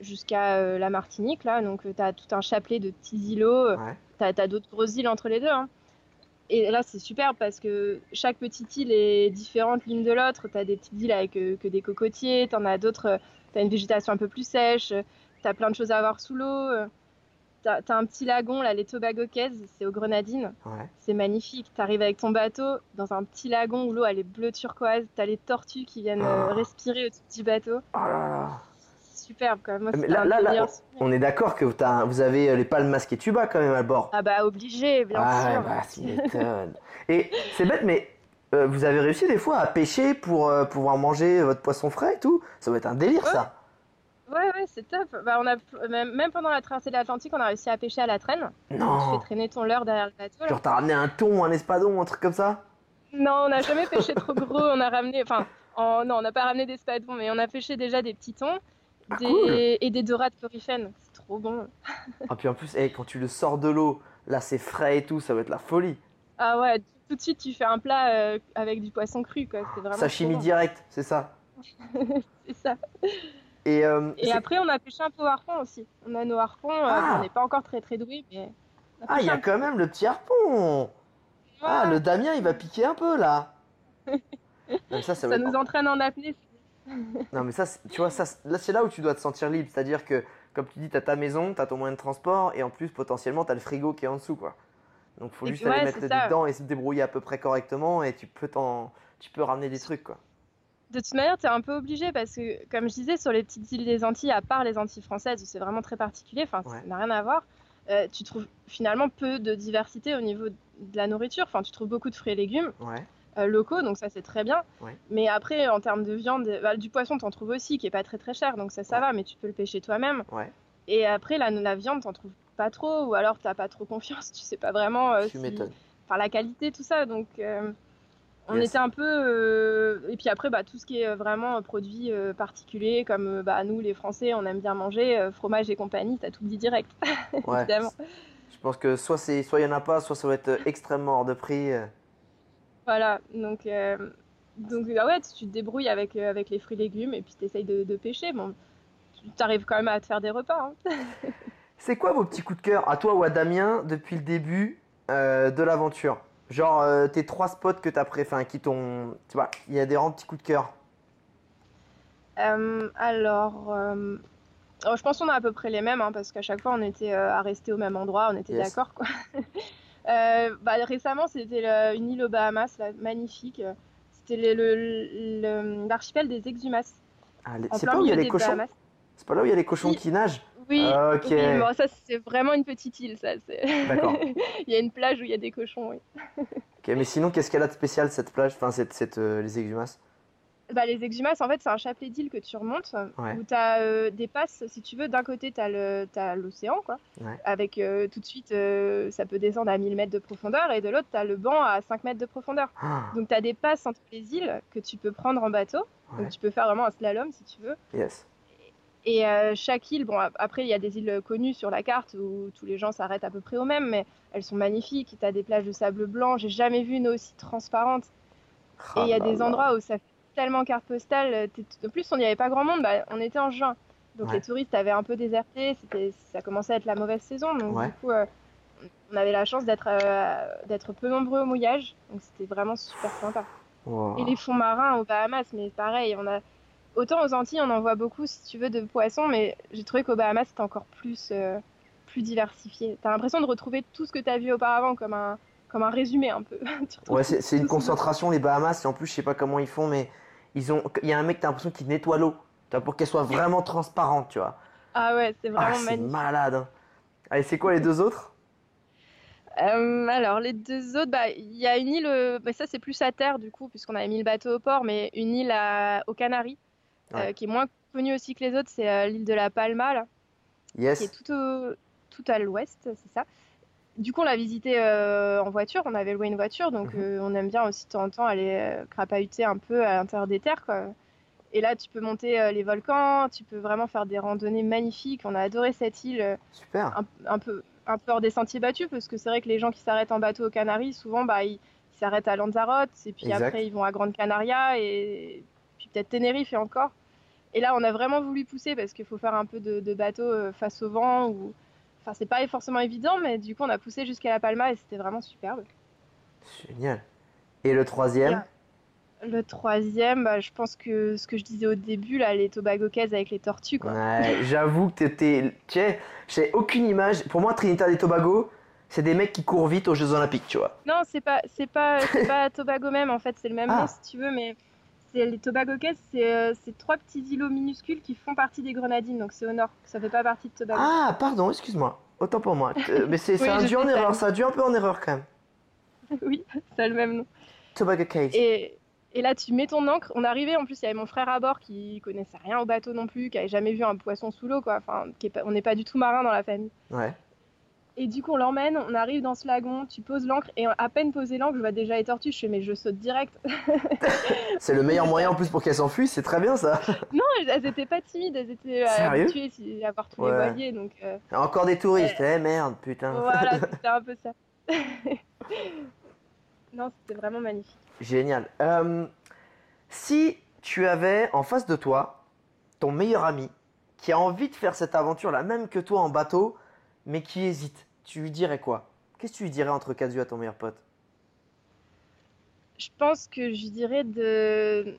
jusqu'à euh, la Martinique, là. Donc, tu as tout un chapelet de petits îlots.
Ouais.
Tu as, d'autres grosses îles entre les deux. hein. Et là, c'est super parce que chaque petite île est différente l'une de l'autre. Tu as des petites îles avec que des cocotiers, tu en as d'autres, tu as une végétation un peu plus sèche, tu as plein de choses à voir sous l'eau. Tu as, un petit lagon, là, les Tobago c'est aux Grenadines.
Ouais.
C'est magnifique. Tu arrives avec ton bateau dans un petit lagon où l'eau elle est bleu turquoise. Tu as les tortues qui viennent euh,
Ah.
respirer au-dessus du bateau.
Oh là là.
superbe quand même. Moi,
Mais
c'était
là- là- là. On est d'accord que vous avez euh, les palmas et tuba quand même à bord.
Ah bah obligé, bien
ah
sûr.
bah, tu m'étonnes. Et c'est bête, mais euh, vous avez réussi des fois à pêcher pour euh, pouvoir manger votre poisson frais et tout Ça doit être un délire ça.
Ouais, ouais, c'est top. Bah, on a, même, même pendant la traversée de l'Atlantique, on a réussi à pêcher à la traîne. Tu
Non.
fais traîner ton leurre derrière le bateau.
Genre t'as ramené un thon, un espadon, un truc comme ça?
Non, on n'a jamais pêché trop gros. On a ramené, enfin, en- non, on n'a pas ramené des spadons, mais on a pêché déjà des petits thons
Ah,
des...
cool.
et des dorades coryphènes. C'est trop bon.
Ah puis en plus, eh, quand tu le sors de l'eau, là c'est frais et tout, ça va être la folie.
Ah ouais, tout de suite, tu fais un plat euh, avec du poisson cru, quoi. Vraiment.
Sashimi direct, c'est ça.
C'est ça.
Et, euh,
Et après, on a pêché un peu au harpon aussi. On a nos harpons. euh,
Ah.
on n'est pas encore très très doués, mais.
ah, il y a quand même le petit harpon. Ah, le Damien, il va piquer un peu là. Ça, ça
Ça nous entraîne en apnée.
Non, mais ça, tu vois, ça, là, c'est là où tu dois te sentir libre. C'est-à-dire que, comme tu dis, t'as ta maison, t'as ton moyen de transport, et en plus, potentiellement, t'as le frigo qui est en dessous, quoi. Donc, faut
Et
juste
puis,
aller
ouais,
mettre dedans et se débrouiller à peu près correctement, et tu peux t'en, tu peux ramener des trucs, quoi.
De toute manière, tu es un peu obligé parce que, comme je disais, sur les petites îles des Antilles, à part les Antilles françaises, où c'est vraiment très particulier, enfin,
Ouais.
ça n'a rien à voir, euh, tu trouves finalement peu de diversité au niveau de la nourriture. Enfin, tu trouves beaucoup de fruits et légumes
Ouais.
euh, locaux, donc ça, c'est très bien.
Ouais.
Mais après, en termes de viande, bah, du poisson, tu en trouves aussi, qui est pas très très cher, donc ça, ça
Ouais.
va, mais tu peux le pêcher toi-même.
Ouais.
Et après, la, la viande, t'en trouves pas trop, ou alors t'as pas trop confiance, tu sais pas vraiment euh,
Tu
si-
m'étonnes.
enfin la qualité, tout ça. Donc, euh, on
Yes.
était un peu. euh, Et puis après, bah, tout ce qui est vraiment produits euh, particuliers, comme bah, nous, les Français, on aime bien manger, euh, fromage et compagnie, t'as tout dit direct,
Ouais.
évidemment.
Je pense que soit c'est, soit il y en a pas, soit ça va être extrêmement hors de prix.
Voilà, donc. Donc, ah ouais, tu tu te débrouilles avec, avec les fruits et légumes et puis tu essayes de, de pêcher. Bon, tu arrives quand même à te faire des repas. hein.
C'est quoi vos petits coups de cœur, à toi ou à Damien, depuis le début euh, de l'aventure? Genre, euh, tes trois spots que t'as préférés, qui t'ont. Tu vois, il y a des rangs petits coups de cœur.
Euh, alors, alors, je pense qu'on a à peu près les mêmes, hein, parce qu'à chaque fois, on était à rester au même endroit, on était
Yes.
d'accord, quoi. Bah, récemment, c'était une île aux Bahamas, là, magnifique. C'était l'archipel des Exumas,
Ah, c'est pas où il y a les cochons? C'est pas là où il y a les cochons qui nagent?
Oui,
Ah, Ok.
oui, bon, ça, c'est vraiment une petite île, ça.
D'accord.
il y a une plage où il y a des cochons, oui.
Ok, mais sinon, qu'est-ce qu'elle a de spécial cette plage Enfin, cette, cette, euh, les exhumas
Bah, les Exumas, en fait, c'est un chapelet d'îles que tu remontes,
Ouais.
où tu as des passes, si tu veux, d'un côté, tu as l'océan, quoi,
Ouais.
avec euh, tout de suite, euh, ça peut descendre à 1000 mètres de profondeur, et de l'autre, tu as le banc à 5 mètres de profondeur.
Ah,
Donc, tu as des passes entre les îles que tu peux prendre en bateau,
ouais.
donc tu peux faire vraiment un slalom, si tu veux.
Yes.
Et euh, chaque île, bon, ap- après, il y a des îles connues sur la carte où tous les gens s'arrêtent à peu près au même, mais elles sont magnifiques. Tu as des plages de sable blanc, j'ai jamais vu une eau aussi transparente. Et il y a
Ah là
des
là.
endroits où ça fait tellement carte postale. euh, En plus, on n'y avait pas grand monde. Bah, on était en juin. Donc
Ouais.
les touristes avaient un peu déserté. Ça commençait à être la mauvaise saison. Donc
Ouais.
du coup, euh, on avait la chance d'être, euh, peu nombreux au mouillage. Donc c'était vraiment super sympa.
Wow.
Et les fonds marins aux Bahamas, mais pareil, on a autant aux Antilles, on en voit beaucoup si tu veux de poissons, mais j'ai trouvé qu'aux Bahamas c'était encore plus, euh, plus diversifié. T'as l'impression de retrouver tout ce que t'as vu auparavant comme un, comme un résumé un peu.
Ouais, c'est c'est une concentration, les Bahamas, et en plus, je sais pas comment ils font, mais ils ont. Il y a un mec, t'as l'impression qu'il nettoie l'eau, pour qu'elle soit vraiment transparente, tu vois.
Ah ouais, c'est
Ah,
vraiment
c'est
magnifique.
malade. hein. Allez, c'est quoi les deux autres?
Euh, alors, les deux autres, bah, il y a une île, euh, bah, ça c'est plus à terre du coup, puisqu'on avait mis le bateau au port, mais une île à- aux Canaries,
Ouais.
qui est moins connue aussi que les autres, c'est euh, l'île de la Palma, là, qui est
Yes.
tout, au- tout à l'ouest, c'est ça. Du coup, on l'a visité euh, en voiture, on avait loué une voiture, donc
Mhm.
euh, on aime bien aussi de temps en temps aller euh, crapahuter un peu à l'intérieur des terres, quoi. Et là, tu peux monter euh, les volcans, tu peux vraiment faire des randonnées magnifiques. On a adoré cette île. euh,
Super.
un, un peu, un peu hors des sentiers battus, parce que c'est vrai que les gens qui s'arrêtent en bateau aux Canaries, souvent, bah, ils ils s'arrêtent à Lanzarote, et puis
Exact.
après, ils vont à Grande Canaria, et puis peut-être Tenerife et encore. Et là, on a vraiment voulu pousser, parce qu'il faut faire un peu de, de bateau euh, face au vent, ou... Enfin, c'est pas forcément évident, mais du coup, on a poussé jusqu'à La Palma, et c'était vraiment superbe.
Génial. Et le troisième
Le troisième, bah, je pense que ce que je disais au début, là, les Tobago Cays avec les tortues, quoi.
Ouais, j'avoue que t'étais. Tu sais, j'ai aucune image. Pour moi, Trinidad et Tobago, c'est des mecs qui courent vite aux Jeux Olympiques, tu vois.
Non, c'est pas, c'est pas, c'est pas Tobago même en fait, c'est le même
Ah.
nom si tu veux, mais les Tobago Cays, c'est trois petits îlots minuscules qui font partie des Grenadines, donc c'est au nord. Ça fait pas partie de Tobago.
Ah, pardon, excuse-moi. Autant pour moi. mais c'est oui, un dû en erreur, ça a dû un peu en erreur quand même.
oui, ça a le même nom.
Tobago Cays.
Et, et là, tu mets ton encre. On arrivait, en plus, il y avait mon frère à bord qui connaissait rien au bateau non plus, qui avait jamais vu un poisson sous l'eau, quoi. Enfin, on n'est pas du tout marin dans la famille.
Ouais.
Et du coup, on l'emmène, on arrive dans ce lagon, tu poses l'ancre, et à peine posé l'ancre, je vois déjà les tortues, je fais, mais je saute direct.
c'est le meilleur moyen en plus pour qu'elles s'enfuient, c'est très bien ça.
non, elles étaient pas timides, elles étaient euh, habituées à voir tous les voiliers. Donc, euh,
Encore des touristes, eh merde, putain.
Voilà, c'était un peu ça. non, c'était vraiment magnifique.
Génial. Euh, si tu avais en face de toi ton meilleur ami qui a envie de faire cette aventure la même que toi en bateau, mais qui hésite, tu lui dirais quoi? Qu'est-ce que tu lui dirais entre quatre yeux à ton meilleur pote?
Je pense que je dirais de,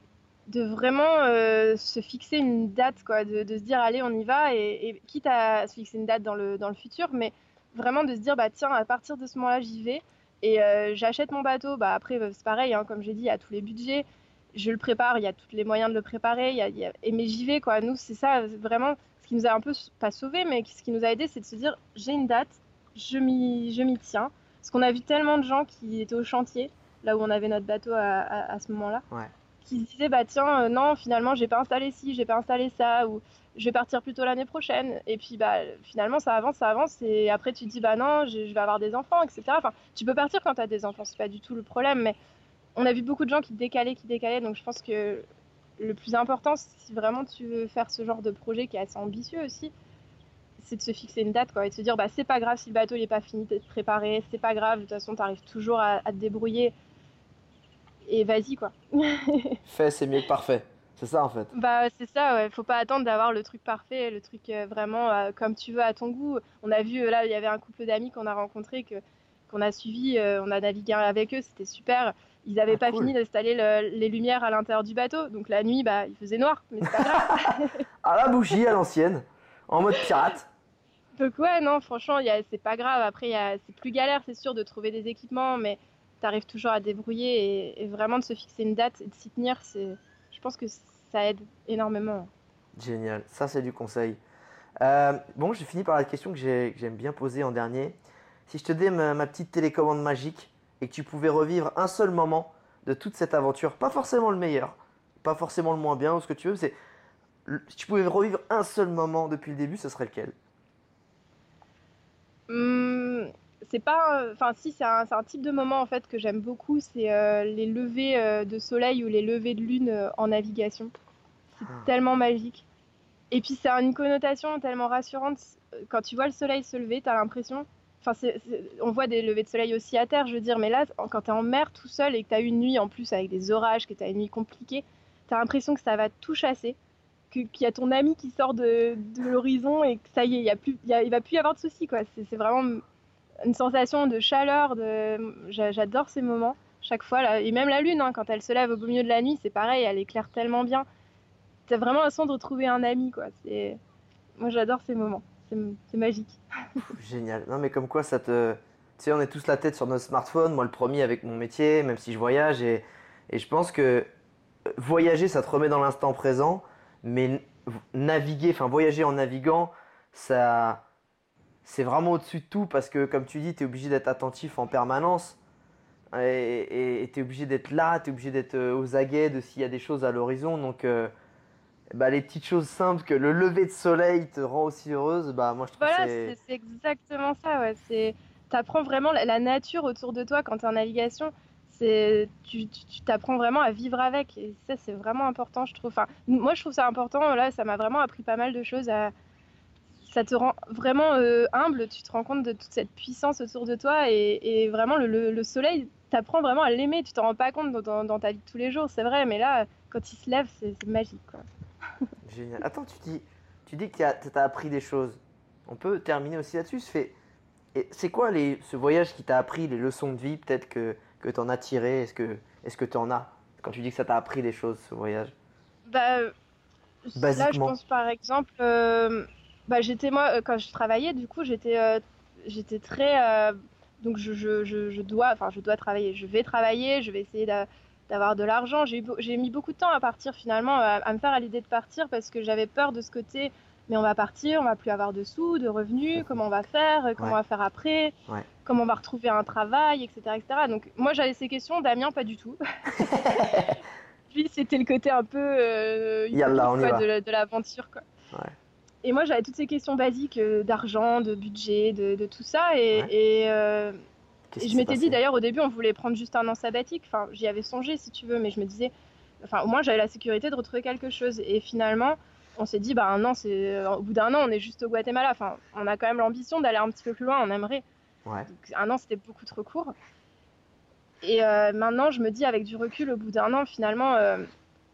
de vraiment euh, se fixer une date, quoi, de, se dire allez, on y va, et, quitte à se fixer une date dans le, dans le futur, mais vraiment de se dire bah tiens, à partir de ce moment-là, j'y vais. Et euh, j'achète mon bateau, bah après c'est pareil, hein, comme j'ai dit, il y a tous les budgets, je le prépare, il y a tous les moyens de le préparer, et mais j'y vais quoi. Nous c'est ça vraiment ce qui nous a un peu pas sauvé, mais ce qui nous a aidé, c'est de se dire j'ai une date, je m'y, je m'y tiens. Parce qu'on a vu tellement de gens qui étaient au chantier, là où on avait notre bateau à, ce moment-là, qui se disaient bah tiens, euh, non, finalement, j'ai pas installé ci, j'ai pas installé ça, ou je vais partir plutôt l'année prochaine. Et puis bah finalement, ça avance, ça avance, et après tu te dis bah non, je, je vais avoir des enfants, etc. Enfin, tu peux partir quand tu as des enfants, c'est pas du tout le problème, mais on a vu beaucoup de gens qui décalaient, qui décalaient, donc je pense que le plus important, si vraiment tu veux faire ce genre de projet qui est assez ambitieux aussi, c'est de se fixer une date quoi, et de se dire bah, c'est pas grave si le bateau n'est pas fini d'être préparé, c'est pas grave, de toute façon, tu arrives toujours à, te débrouiller. Et vas-y quoi.
Fait, c'est mieux que parfait. C'est ça en fait.
Bah c'est ça, ouais. Faut pas attendre d'avoir le truc parfait, le truc euh, vraiment euh, comme tu veux à ton goût. On a vu là, il y avait un couple d'amis qu'on a rencontré que qu'on a suivi, euh, on a navigué avec eux, c'était super. Ils n'avaient ah, pas fini d'installer les lumières à l'intérieur du bateau, donc la nuit, bah, il faisait noir, mais c'est pas grave.
à la bougie, à l'ancienne, en mode pirate.
Donc ouais, non, franchement, c'est pas grave. Après, c'est plus galère, c'est sûr, de trouver des équipements, mais tu arrives toujours à débrouiller et, vraiment de se fixer une date et de s'y tenir, je pense que ça aide énormément.
Génial, ça c'est du conseil. Euh, bon, j'ai fini par la question que j'aime bien poser en dernier. Si je te dis ma petite télécommande magique, et que tu pouvais revivre un seul moment de toute cette aventure, pas forcément le meilleur, pas forcément le moins bien ou ce que tu veux, c'est si tu pouvais revivre un seul moment depuis le début, ce serait lequel?
Hmm, C'est pas, enfin si, c'est un, type de moment en fait que j'aime beaucoup, c'est euh, les levées euh, de soleil ou les levées de lune euh, en navigation. C'est ah. tellement magique. Et puis c'est une connotation tellement rassurante. Quand tu vois le soleil se lever, tu as l'impression On voit des levées de soleil aussi à terre, je veux dire, mais là, quand tu es en mer tout seul et que tu as une nuit en plus avec des orages, que tu as une nuit compliquée, tu as l'impression que ça va tout chasser, qu'il y a ton ami qui sort de, l'horizon et que ça y est, y a va plus y avoir de soucis. C'est vraiment une sensation de chaleur, de... j'adore ces moments chaque fois. Et même la lune, hein, quand elle se lève au milieu de la nuit, c'est pareil, elle éclaire tellement bien. Tu as vraiment l'impression de retrouver un ami. quoi. Moi, j'adore ces moments c'est magique.
Génial. Non, mais comme quoi ça te. Tu sais, on est tous la tête sur notre smartphone, moi le premier avec mon métier, même si je voyage. Et, et je pense que euh, voyager, ça te remet dans l'instant présent, mais naviguer, enfin voyager en naviguant, ça. C'est vraiment au-dessus de tout parce que, comme tu dis, tu es obligé d'être attentif en permanence et tu es obligé d'être là, tu es obligé d'être euh, aux aguets de s'il y a des choses à l'horizon. Donc, euh, bah, les petites choses simples que le lever de soleil te rend aussi heureuse, bah moi je trouve
voilà, c'est... c'est exactement ça. Ouais. C'est... apprends vraiment la nature autour de toi quand tu es en navigation. C'est... Tu, tu, t'apprends vraiment à vivre avec. Et ça, c'est vraiment important, je trouve. Enfin, moi, je trouve ça important. Là, ça m'a vraiment appris pas mal de choses. À... Ça te rend vraiment euh, humble. Tu te rends compte de toute cette puissance autour de toi. Et, et vraiment, le, le, soleil, t'apprends vraiment à l'aimer. Tu t'en rends pas compte dans, dans, ta vie de tous les jours, c'est vrai. Mais là, quand il se lève, c'est, c'est magique. Quoi.
Génial. Attends, tu dis, tu dis que tu as, appris des choses. On peut terminer aussi là-dessus. C'est quoi les, ce voyage qui t'a appris, les leçons de vie peut-être que, que tu en as tiré? Est-ce que est tu en as Quand tu dis que ça t'a appris des choses, ce voyage?
Bah, Là, je pense par exemple, euh, bah, j'étais moi, euh, quand je travaillais, du coup, j'étais euh, j'étais très. donc, je, je, je, dois, enfin, je dois travailler. Je vais travailler, je vais essayer d'avoir de l'argent. J'ai, mis beaucoup de temps à partir finalement, à, me faire à l'idée de partir parce que j'avais peur de ce côté. Mais on va partir, on va plus avoir de sous, de revenus, comment on va faire, comment on va faire après, comment on va retrouver un travail, etc. etc. Donc moi j'avais ces questions, Damien pas du tout. Lui c'était le côté un peu euh, de, l'aventure. Quoi. Et moi j'avais toutes ces questions basiques euh, d'argent, de budget, de, tout ça. Et, euh, et je m'étais dit d'ailleurs au début on voulait prendre juste un an sabbatique. Enfin, j'y avais songé si tu veux, mais je me disais, enfin au moins j'avais la sécurité de retrouver quelque chose. Et finalement, on s'est dit bah un an, c'est au bout d'un an on est juste au Guatemala. Enfin, on a quand même l'ambition d'aller un petit peu plus loin. On aimerait. un an c'était beaucoup trop court. Et euh, maintenant je me dis avec du recul au bout d'un an finalement. Euh,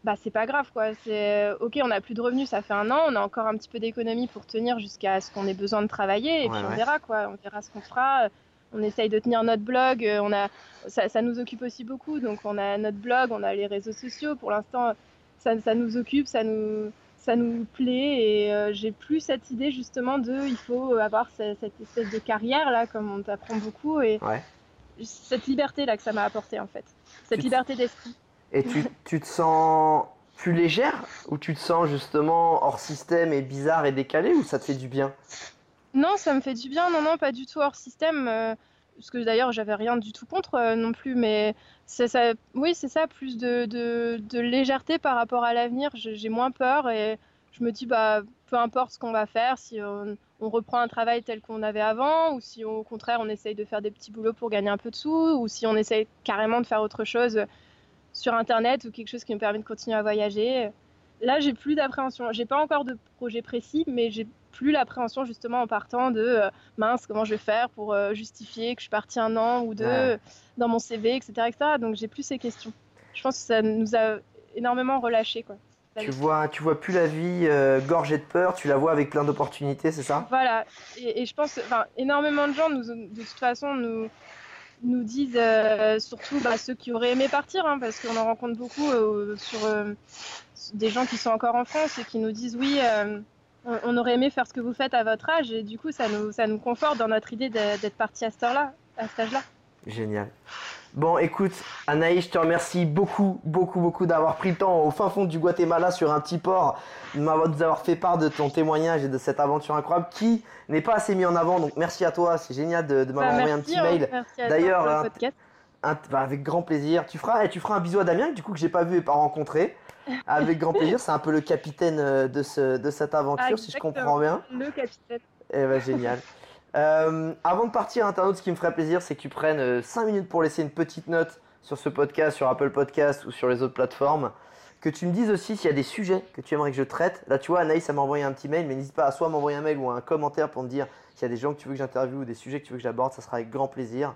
bah c'est pas grave quoi. C'est ok, on a plus de revenus, ça fait un an, on a encore un petit peu d'économie pour tenir jusqu'à ce qu'on ait besoin de travailler et puis on verra quoi, on verra ce qu'on fera on essaye de tenir notre blog. Euh, on a, ça, nous occupe aussi beaucoup. Donc, on a notre blog, on a les réseaux sociaux. Pour l'instant, ça, nous occupe, ça nous, ça nous plaît. Et euh, j'ai plus cette idée justement de il faut avoir cette, espèce de carrière là, comme on t'apprend beaucoup. Et cette liberté là que ça m'a apporté en fait. Cette liberté d'esprit.
Et tu, tu te sens plus légère? Ou tu te sens justement hors système et bizarre et décalé? Ou ça te fait du bien?
Non, ça me fait du bien. Non, non, pas du tout hors système. Euh, parce que d'ailleurs, j'avais rien du tout contre euh, non plus. Mais ça, oui, c'est ça, plus de, légèreté par rapport à l'avenir. J'ai moins peur et je me dis, bah, peu importe ce qu'on va faire, si on, reprend un travail tel qu'on avait avant, ou si au contraire on essaye de faire des petits boulots pour gagner un peu de sous, ou si on essaye carrément de faire autre chose sur Internet ou quelque chose qui me permet de continuer à voyager. Là, j'ai plus d'appréhension. J'ai pas encore de projet précis, mais j'ai plus l'appréhension justement en partant de euh, mince, comment je vais faire pour euh, justifier que je suis partie un an ou deux dans mon CV, etc. etc. Donc j'ai plus ces questions. Je pense que ça nous a énormément relâché. Quoi.
Tu vois, tu vois plus la vie euh, gorgée de peur, tu la vois avec plein d'opportunités, c'est ça?
Voilà, et, je pense, enfin, énormément de gens, nous, de toute façon, nous, nous disent, surtout bah, ceux qui auraient aimé partir, hein, parce qu'on en rencontre beaucoup sur des gens qui sont encore en France et qui nous disent oui, on, aurait aimé faire ce que vous faites à votre âge et du coup ça nous, ça nous conforte dans notre idée d'être parti à, cet âge-là.
Génial. Bon, écoute, Anaïs, je te remercie beaucoup, beaucoup, beaucoup d'avoir pris le temps au fin fond du Guatemala sur un petit port, de nous avoir fait part de ton témoignage et de cette aventure incroyable qui n'est pas assez mis en avant. Donc, merci à toi, c'est génial de, m'avoir bah, envoyé un petit mail.
Hein. D'ailleurs,
bah, avec grand plaisir. Tu feras, tu feras un bisou à Damien, du coup, que j'ai pas vu et pas rencontré. Avec grand plaisir. C'est un peu le capitaine euh, de, ce, de cette aventure, si je comprends bien.
Le capitaine.
Eh ben, génial. Euh, avant de partir, internaute, ce qui me ferait plaisir, c'est que tu prennes 5 euh, minutes pour laisser une petite note sur ce podcast, sur Apple Podcast ou sur les autres plateformes. Que tu me dises aussi s'il y a des sujets que tu aimerais que je traite. Là, tu vois, Anaïs, ça m'a envoyé un petit mail, mais n'hésite pas à soit m'envoyer un mail ou un commentaire pour me dire s'il y a des gens que tu veux que j'interviewe ou des sujets que tu veux que j'aborde. Ça sera avec grand plaisir.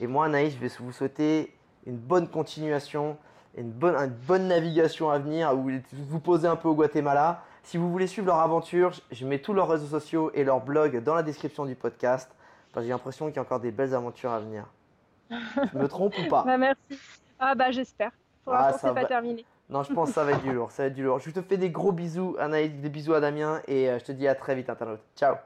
Et moi, Anaïs, je vais vous souhaiter une bonne continuation une bonne, une bonne navigation à venir où vous posez un peu au Guatemala. Si vous voulez suivre leur aventure, je mets tous leurs réseaux sociaux et leurs blogs dans la description du podcast. J'ai l'impression qu'il y a encore des belles aventures à venir. Je me trompe ou pas
bah Merci. Ah bah j'espère. Pour ah, l'instant, c'est pas terminé.
Non, je pense que ça va être du lourd. Ça va être du lourd. Je te fais des gros bisous, Anaïs, des bisous à Damien et euh, je te dis à très vite, internaute. Ciao.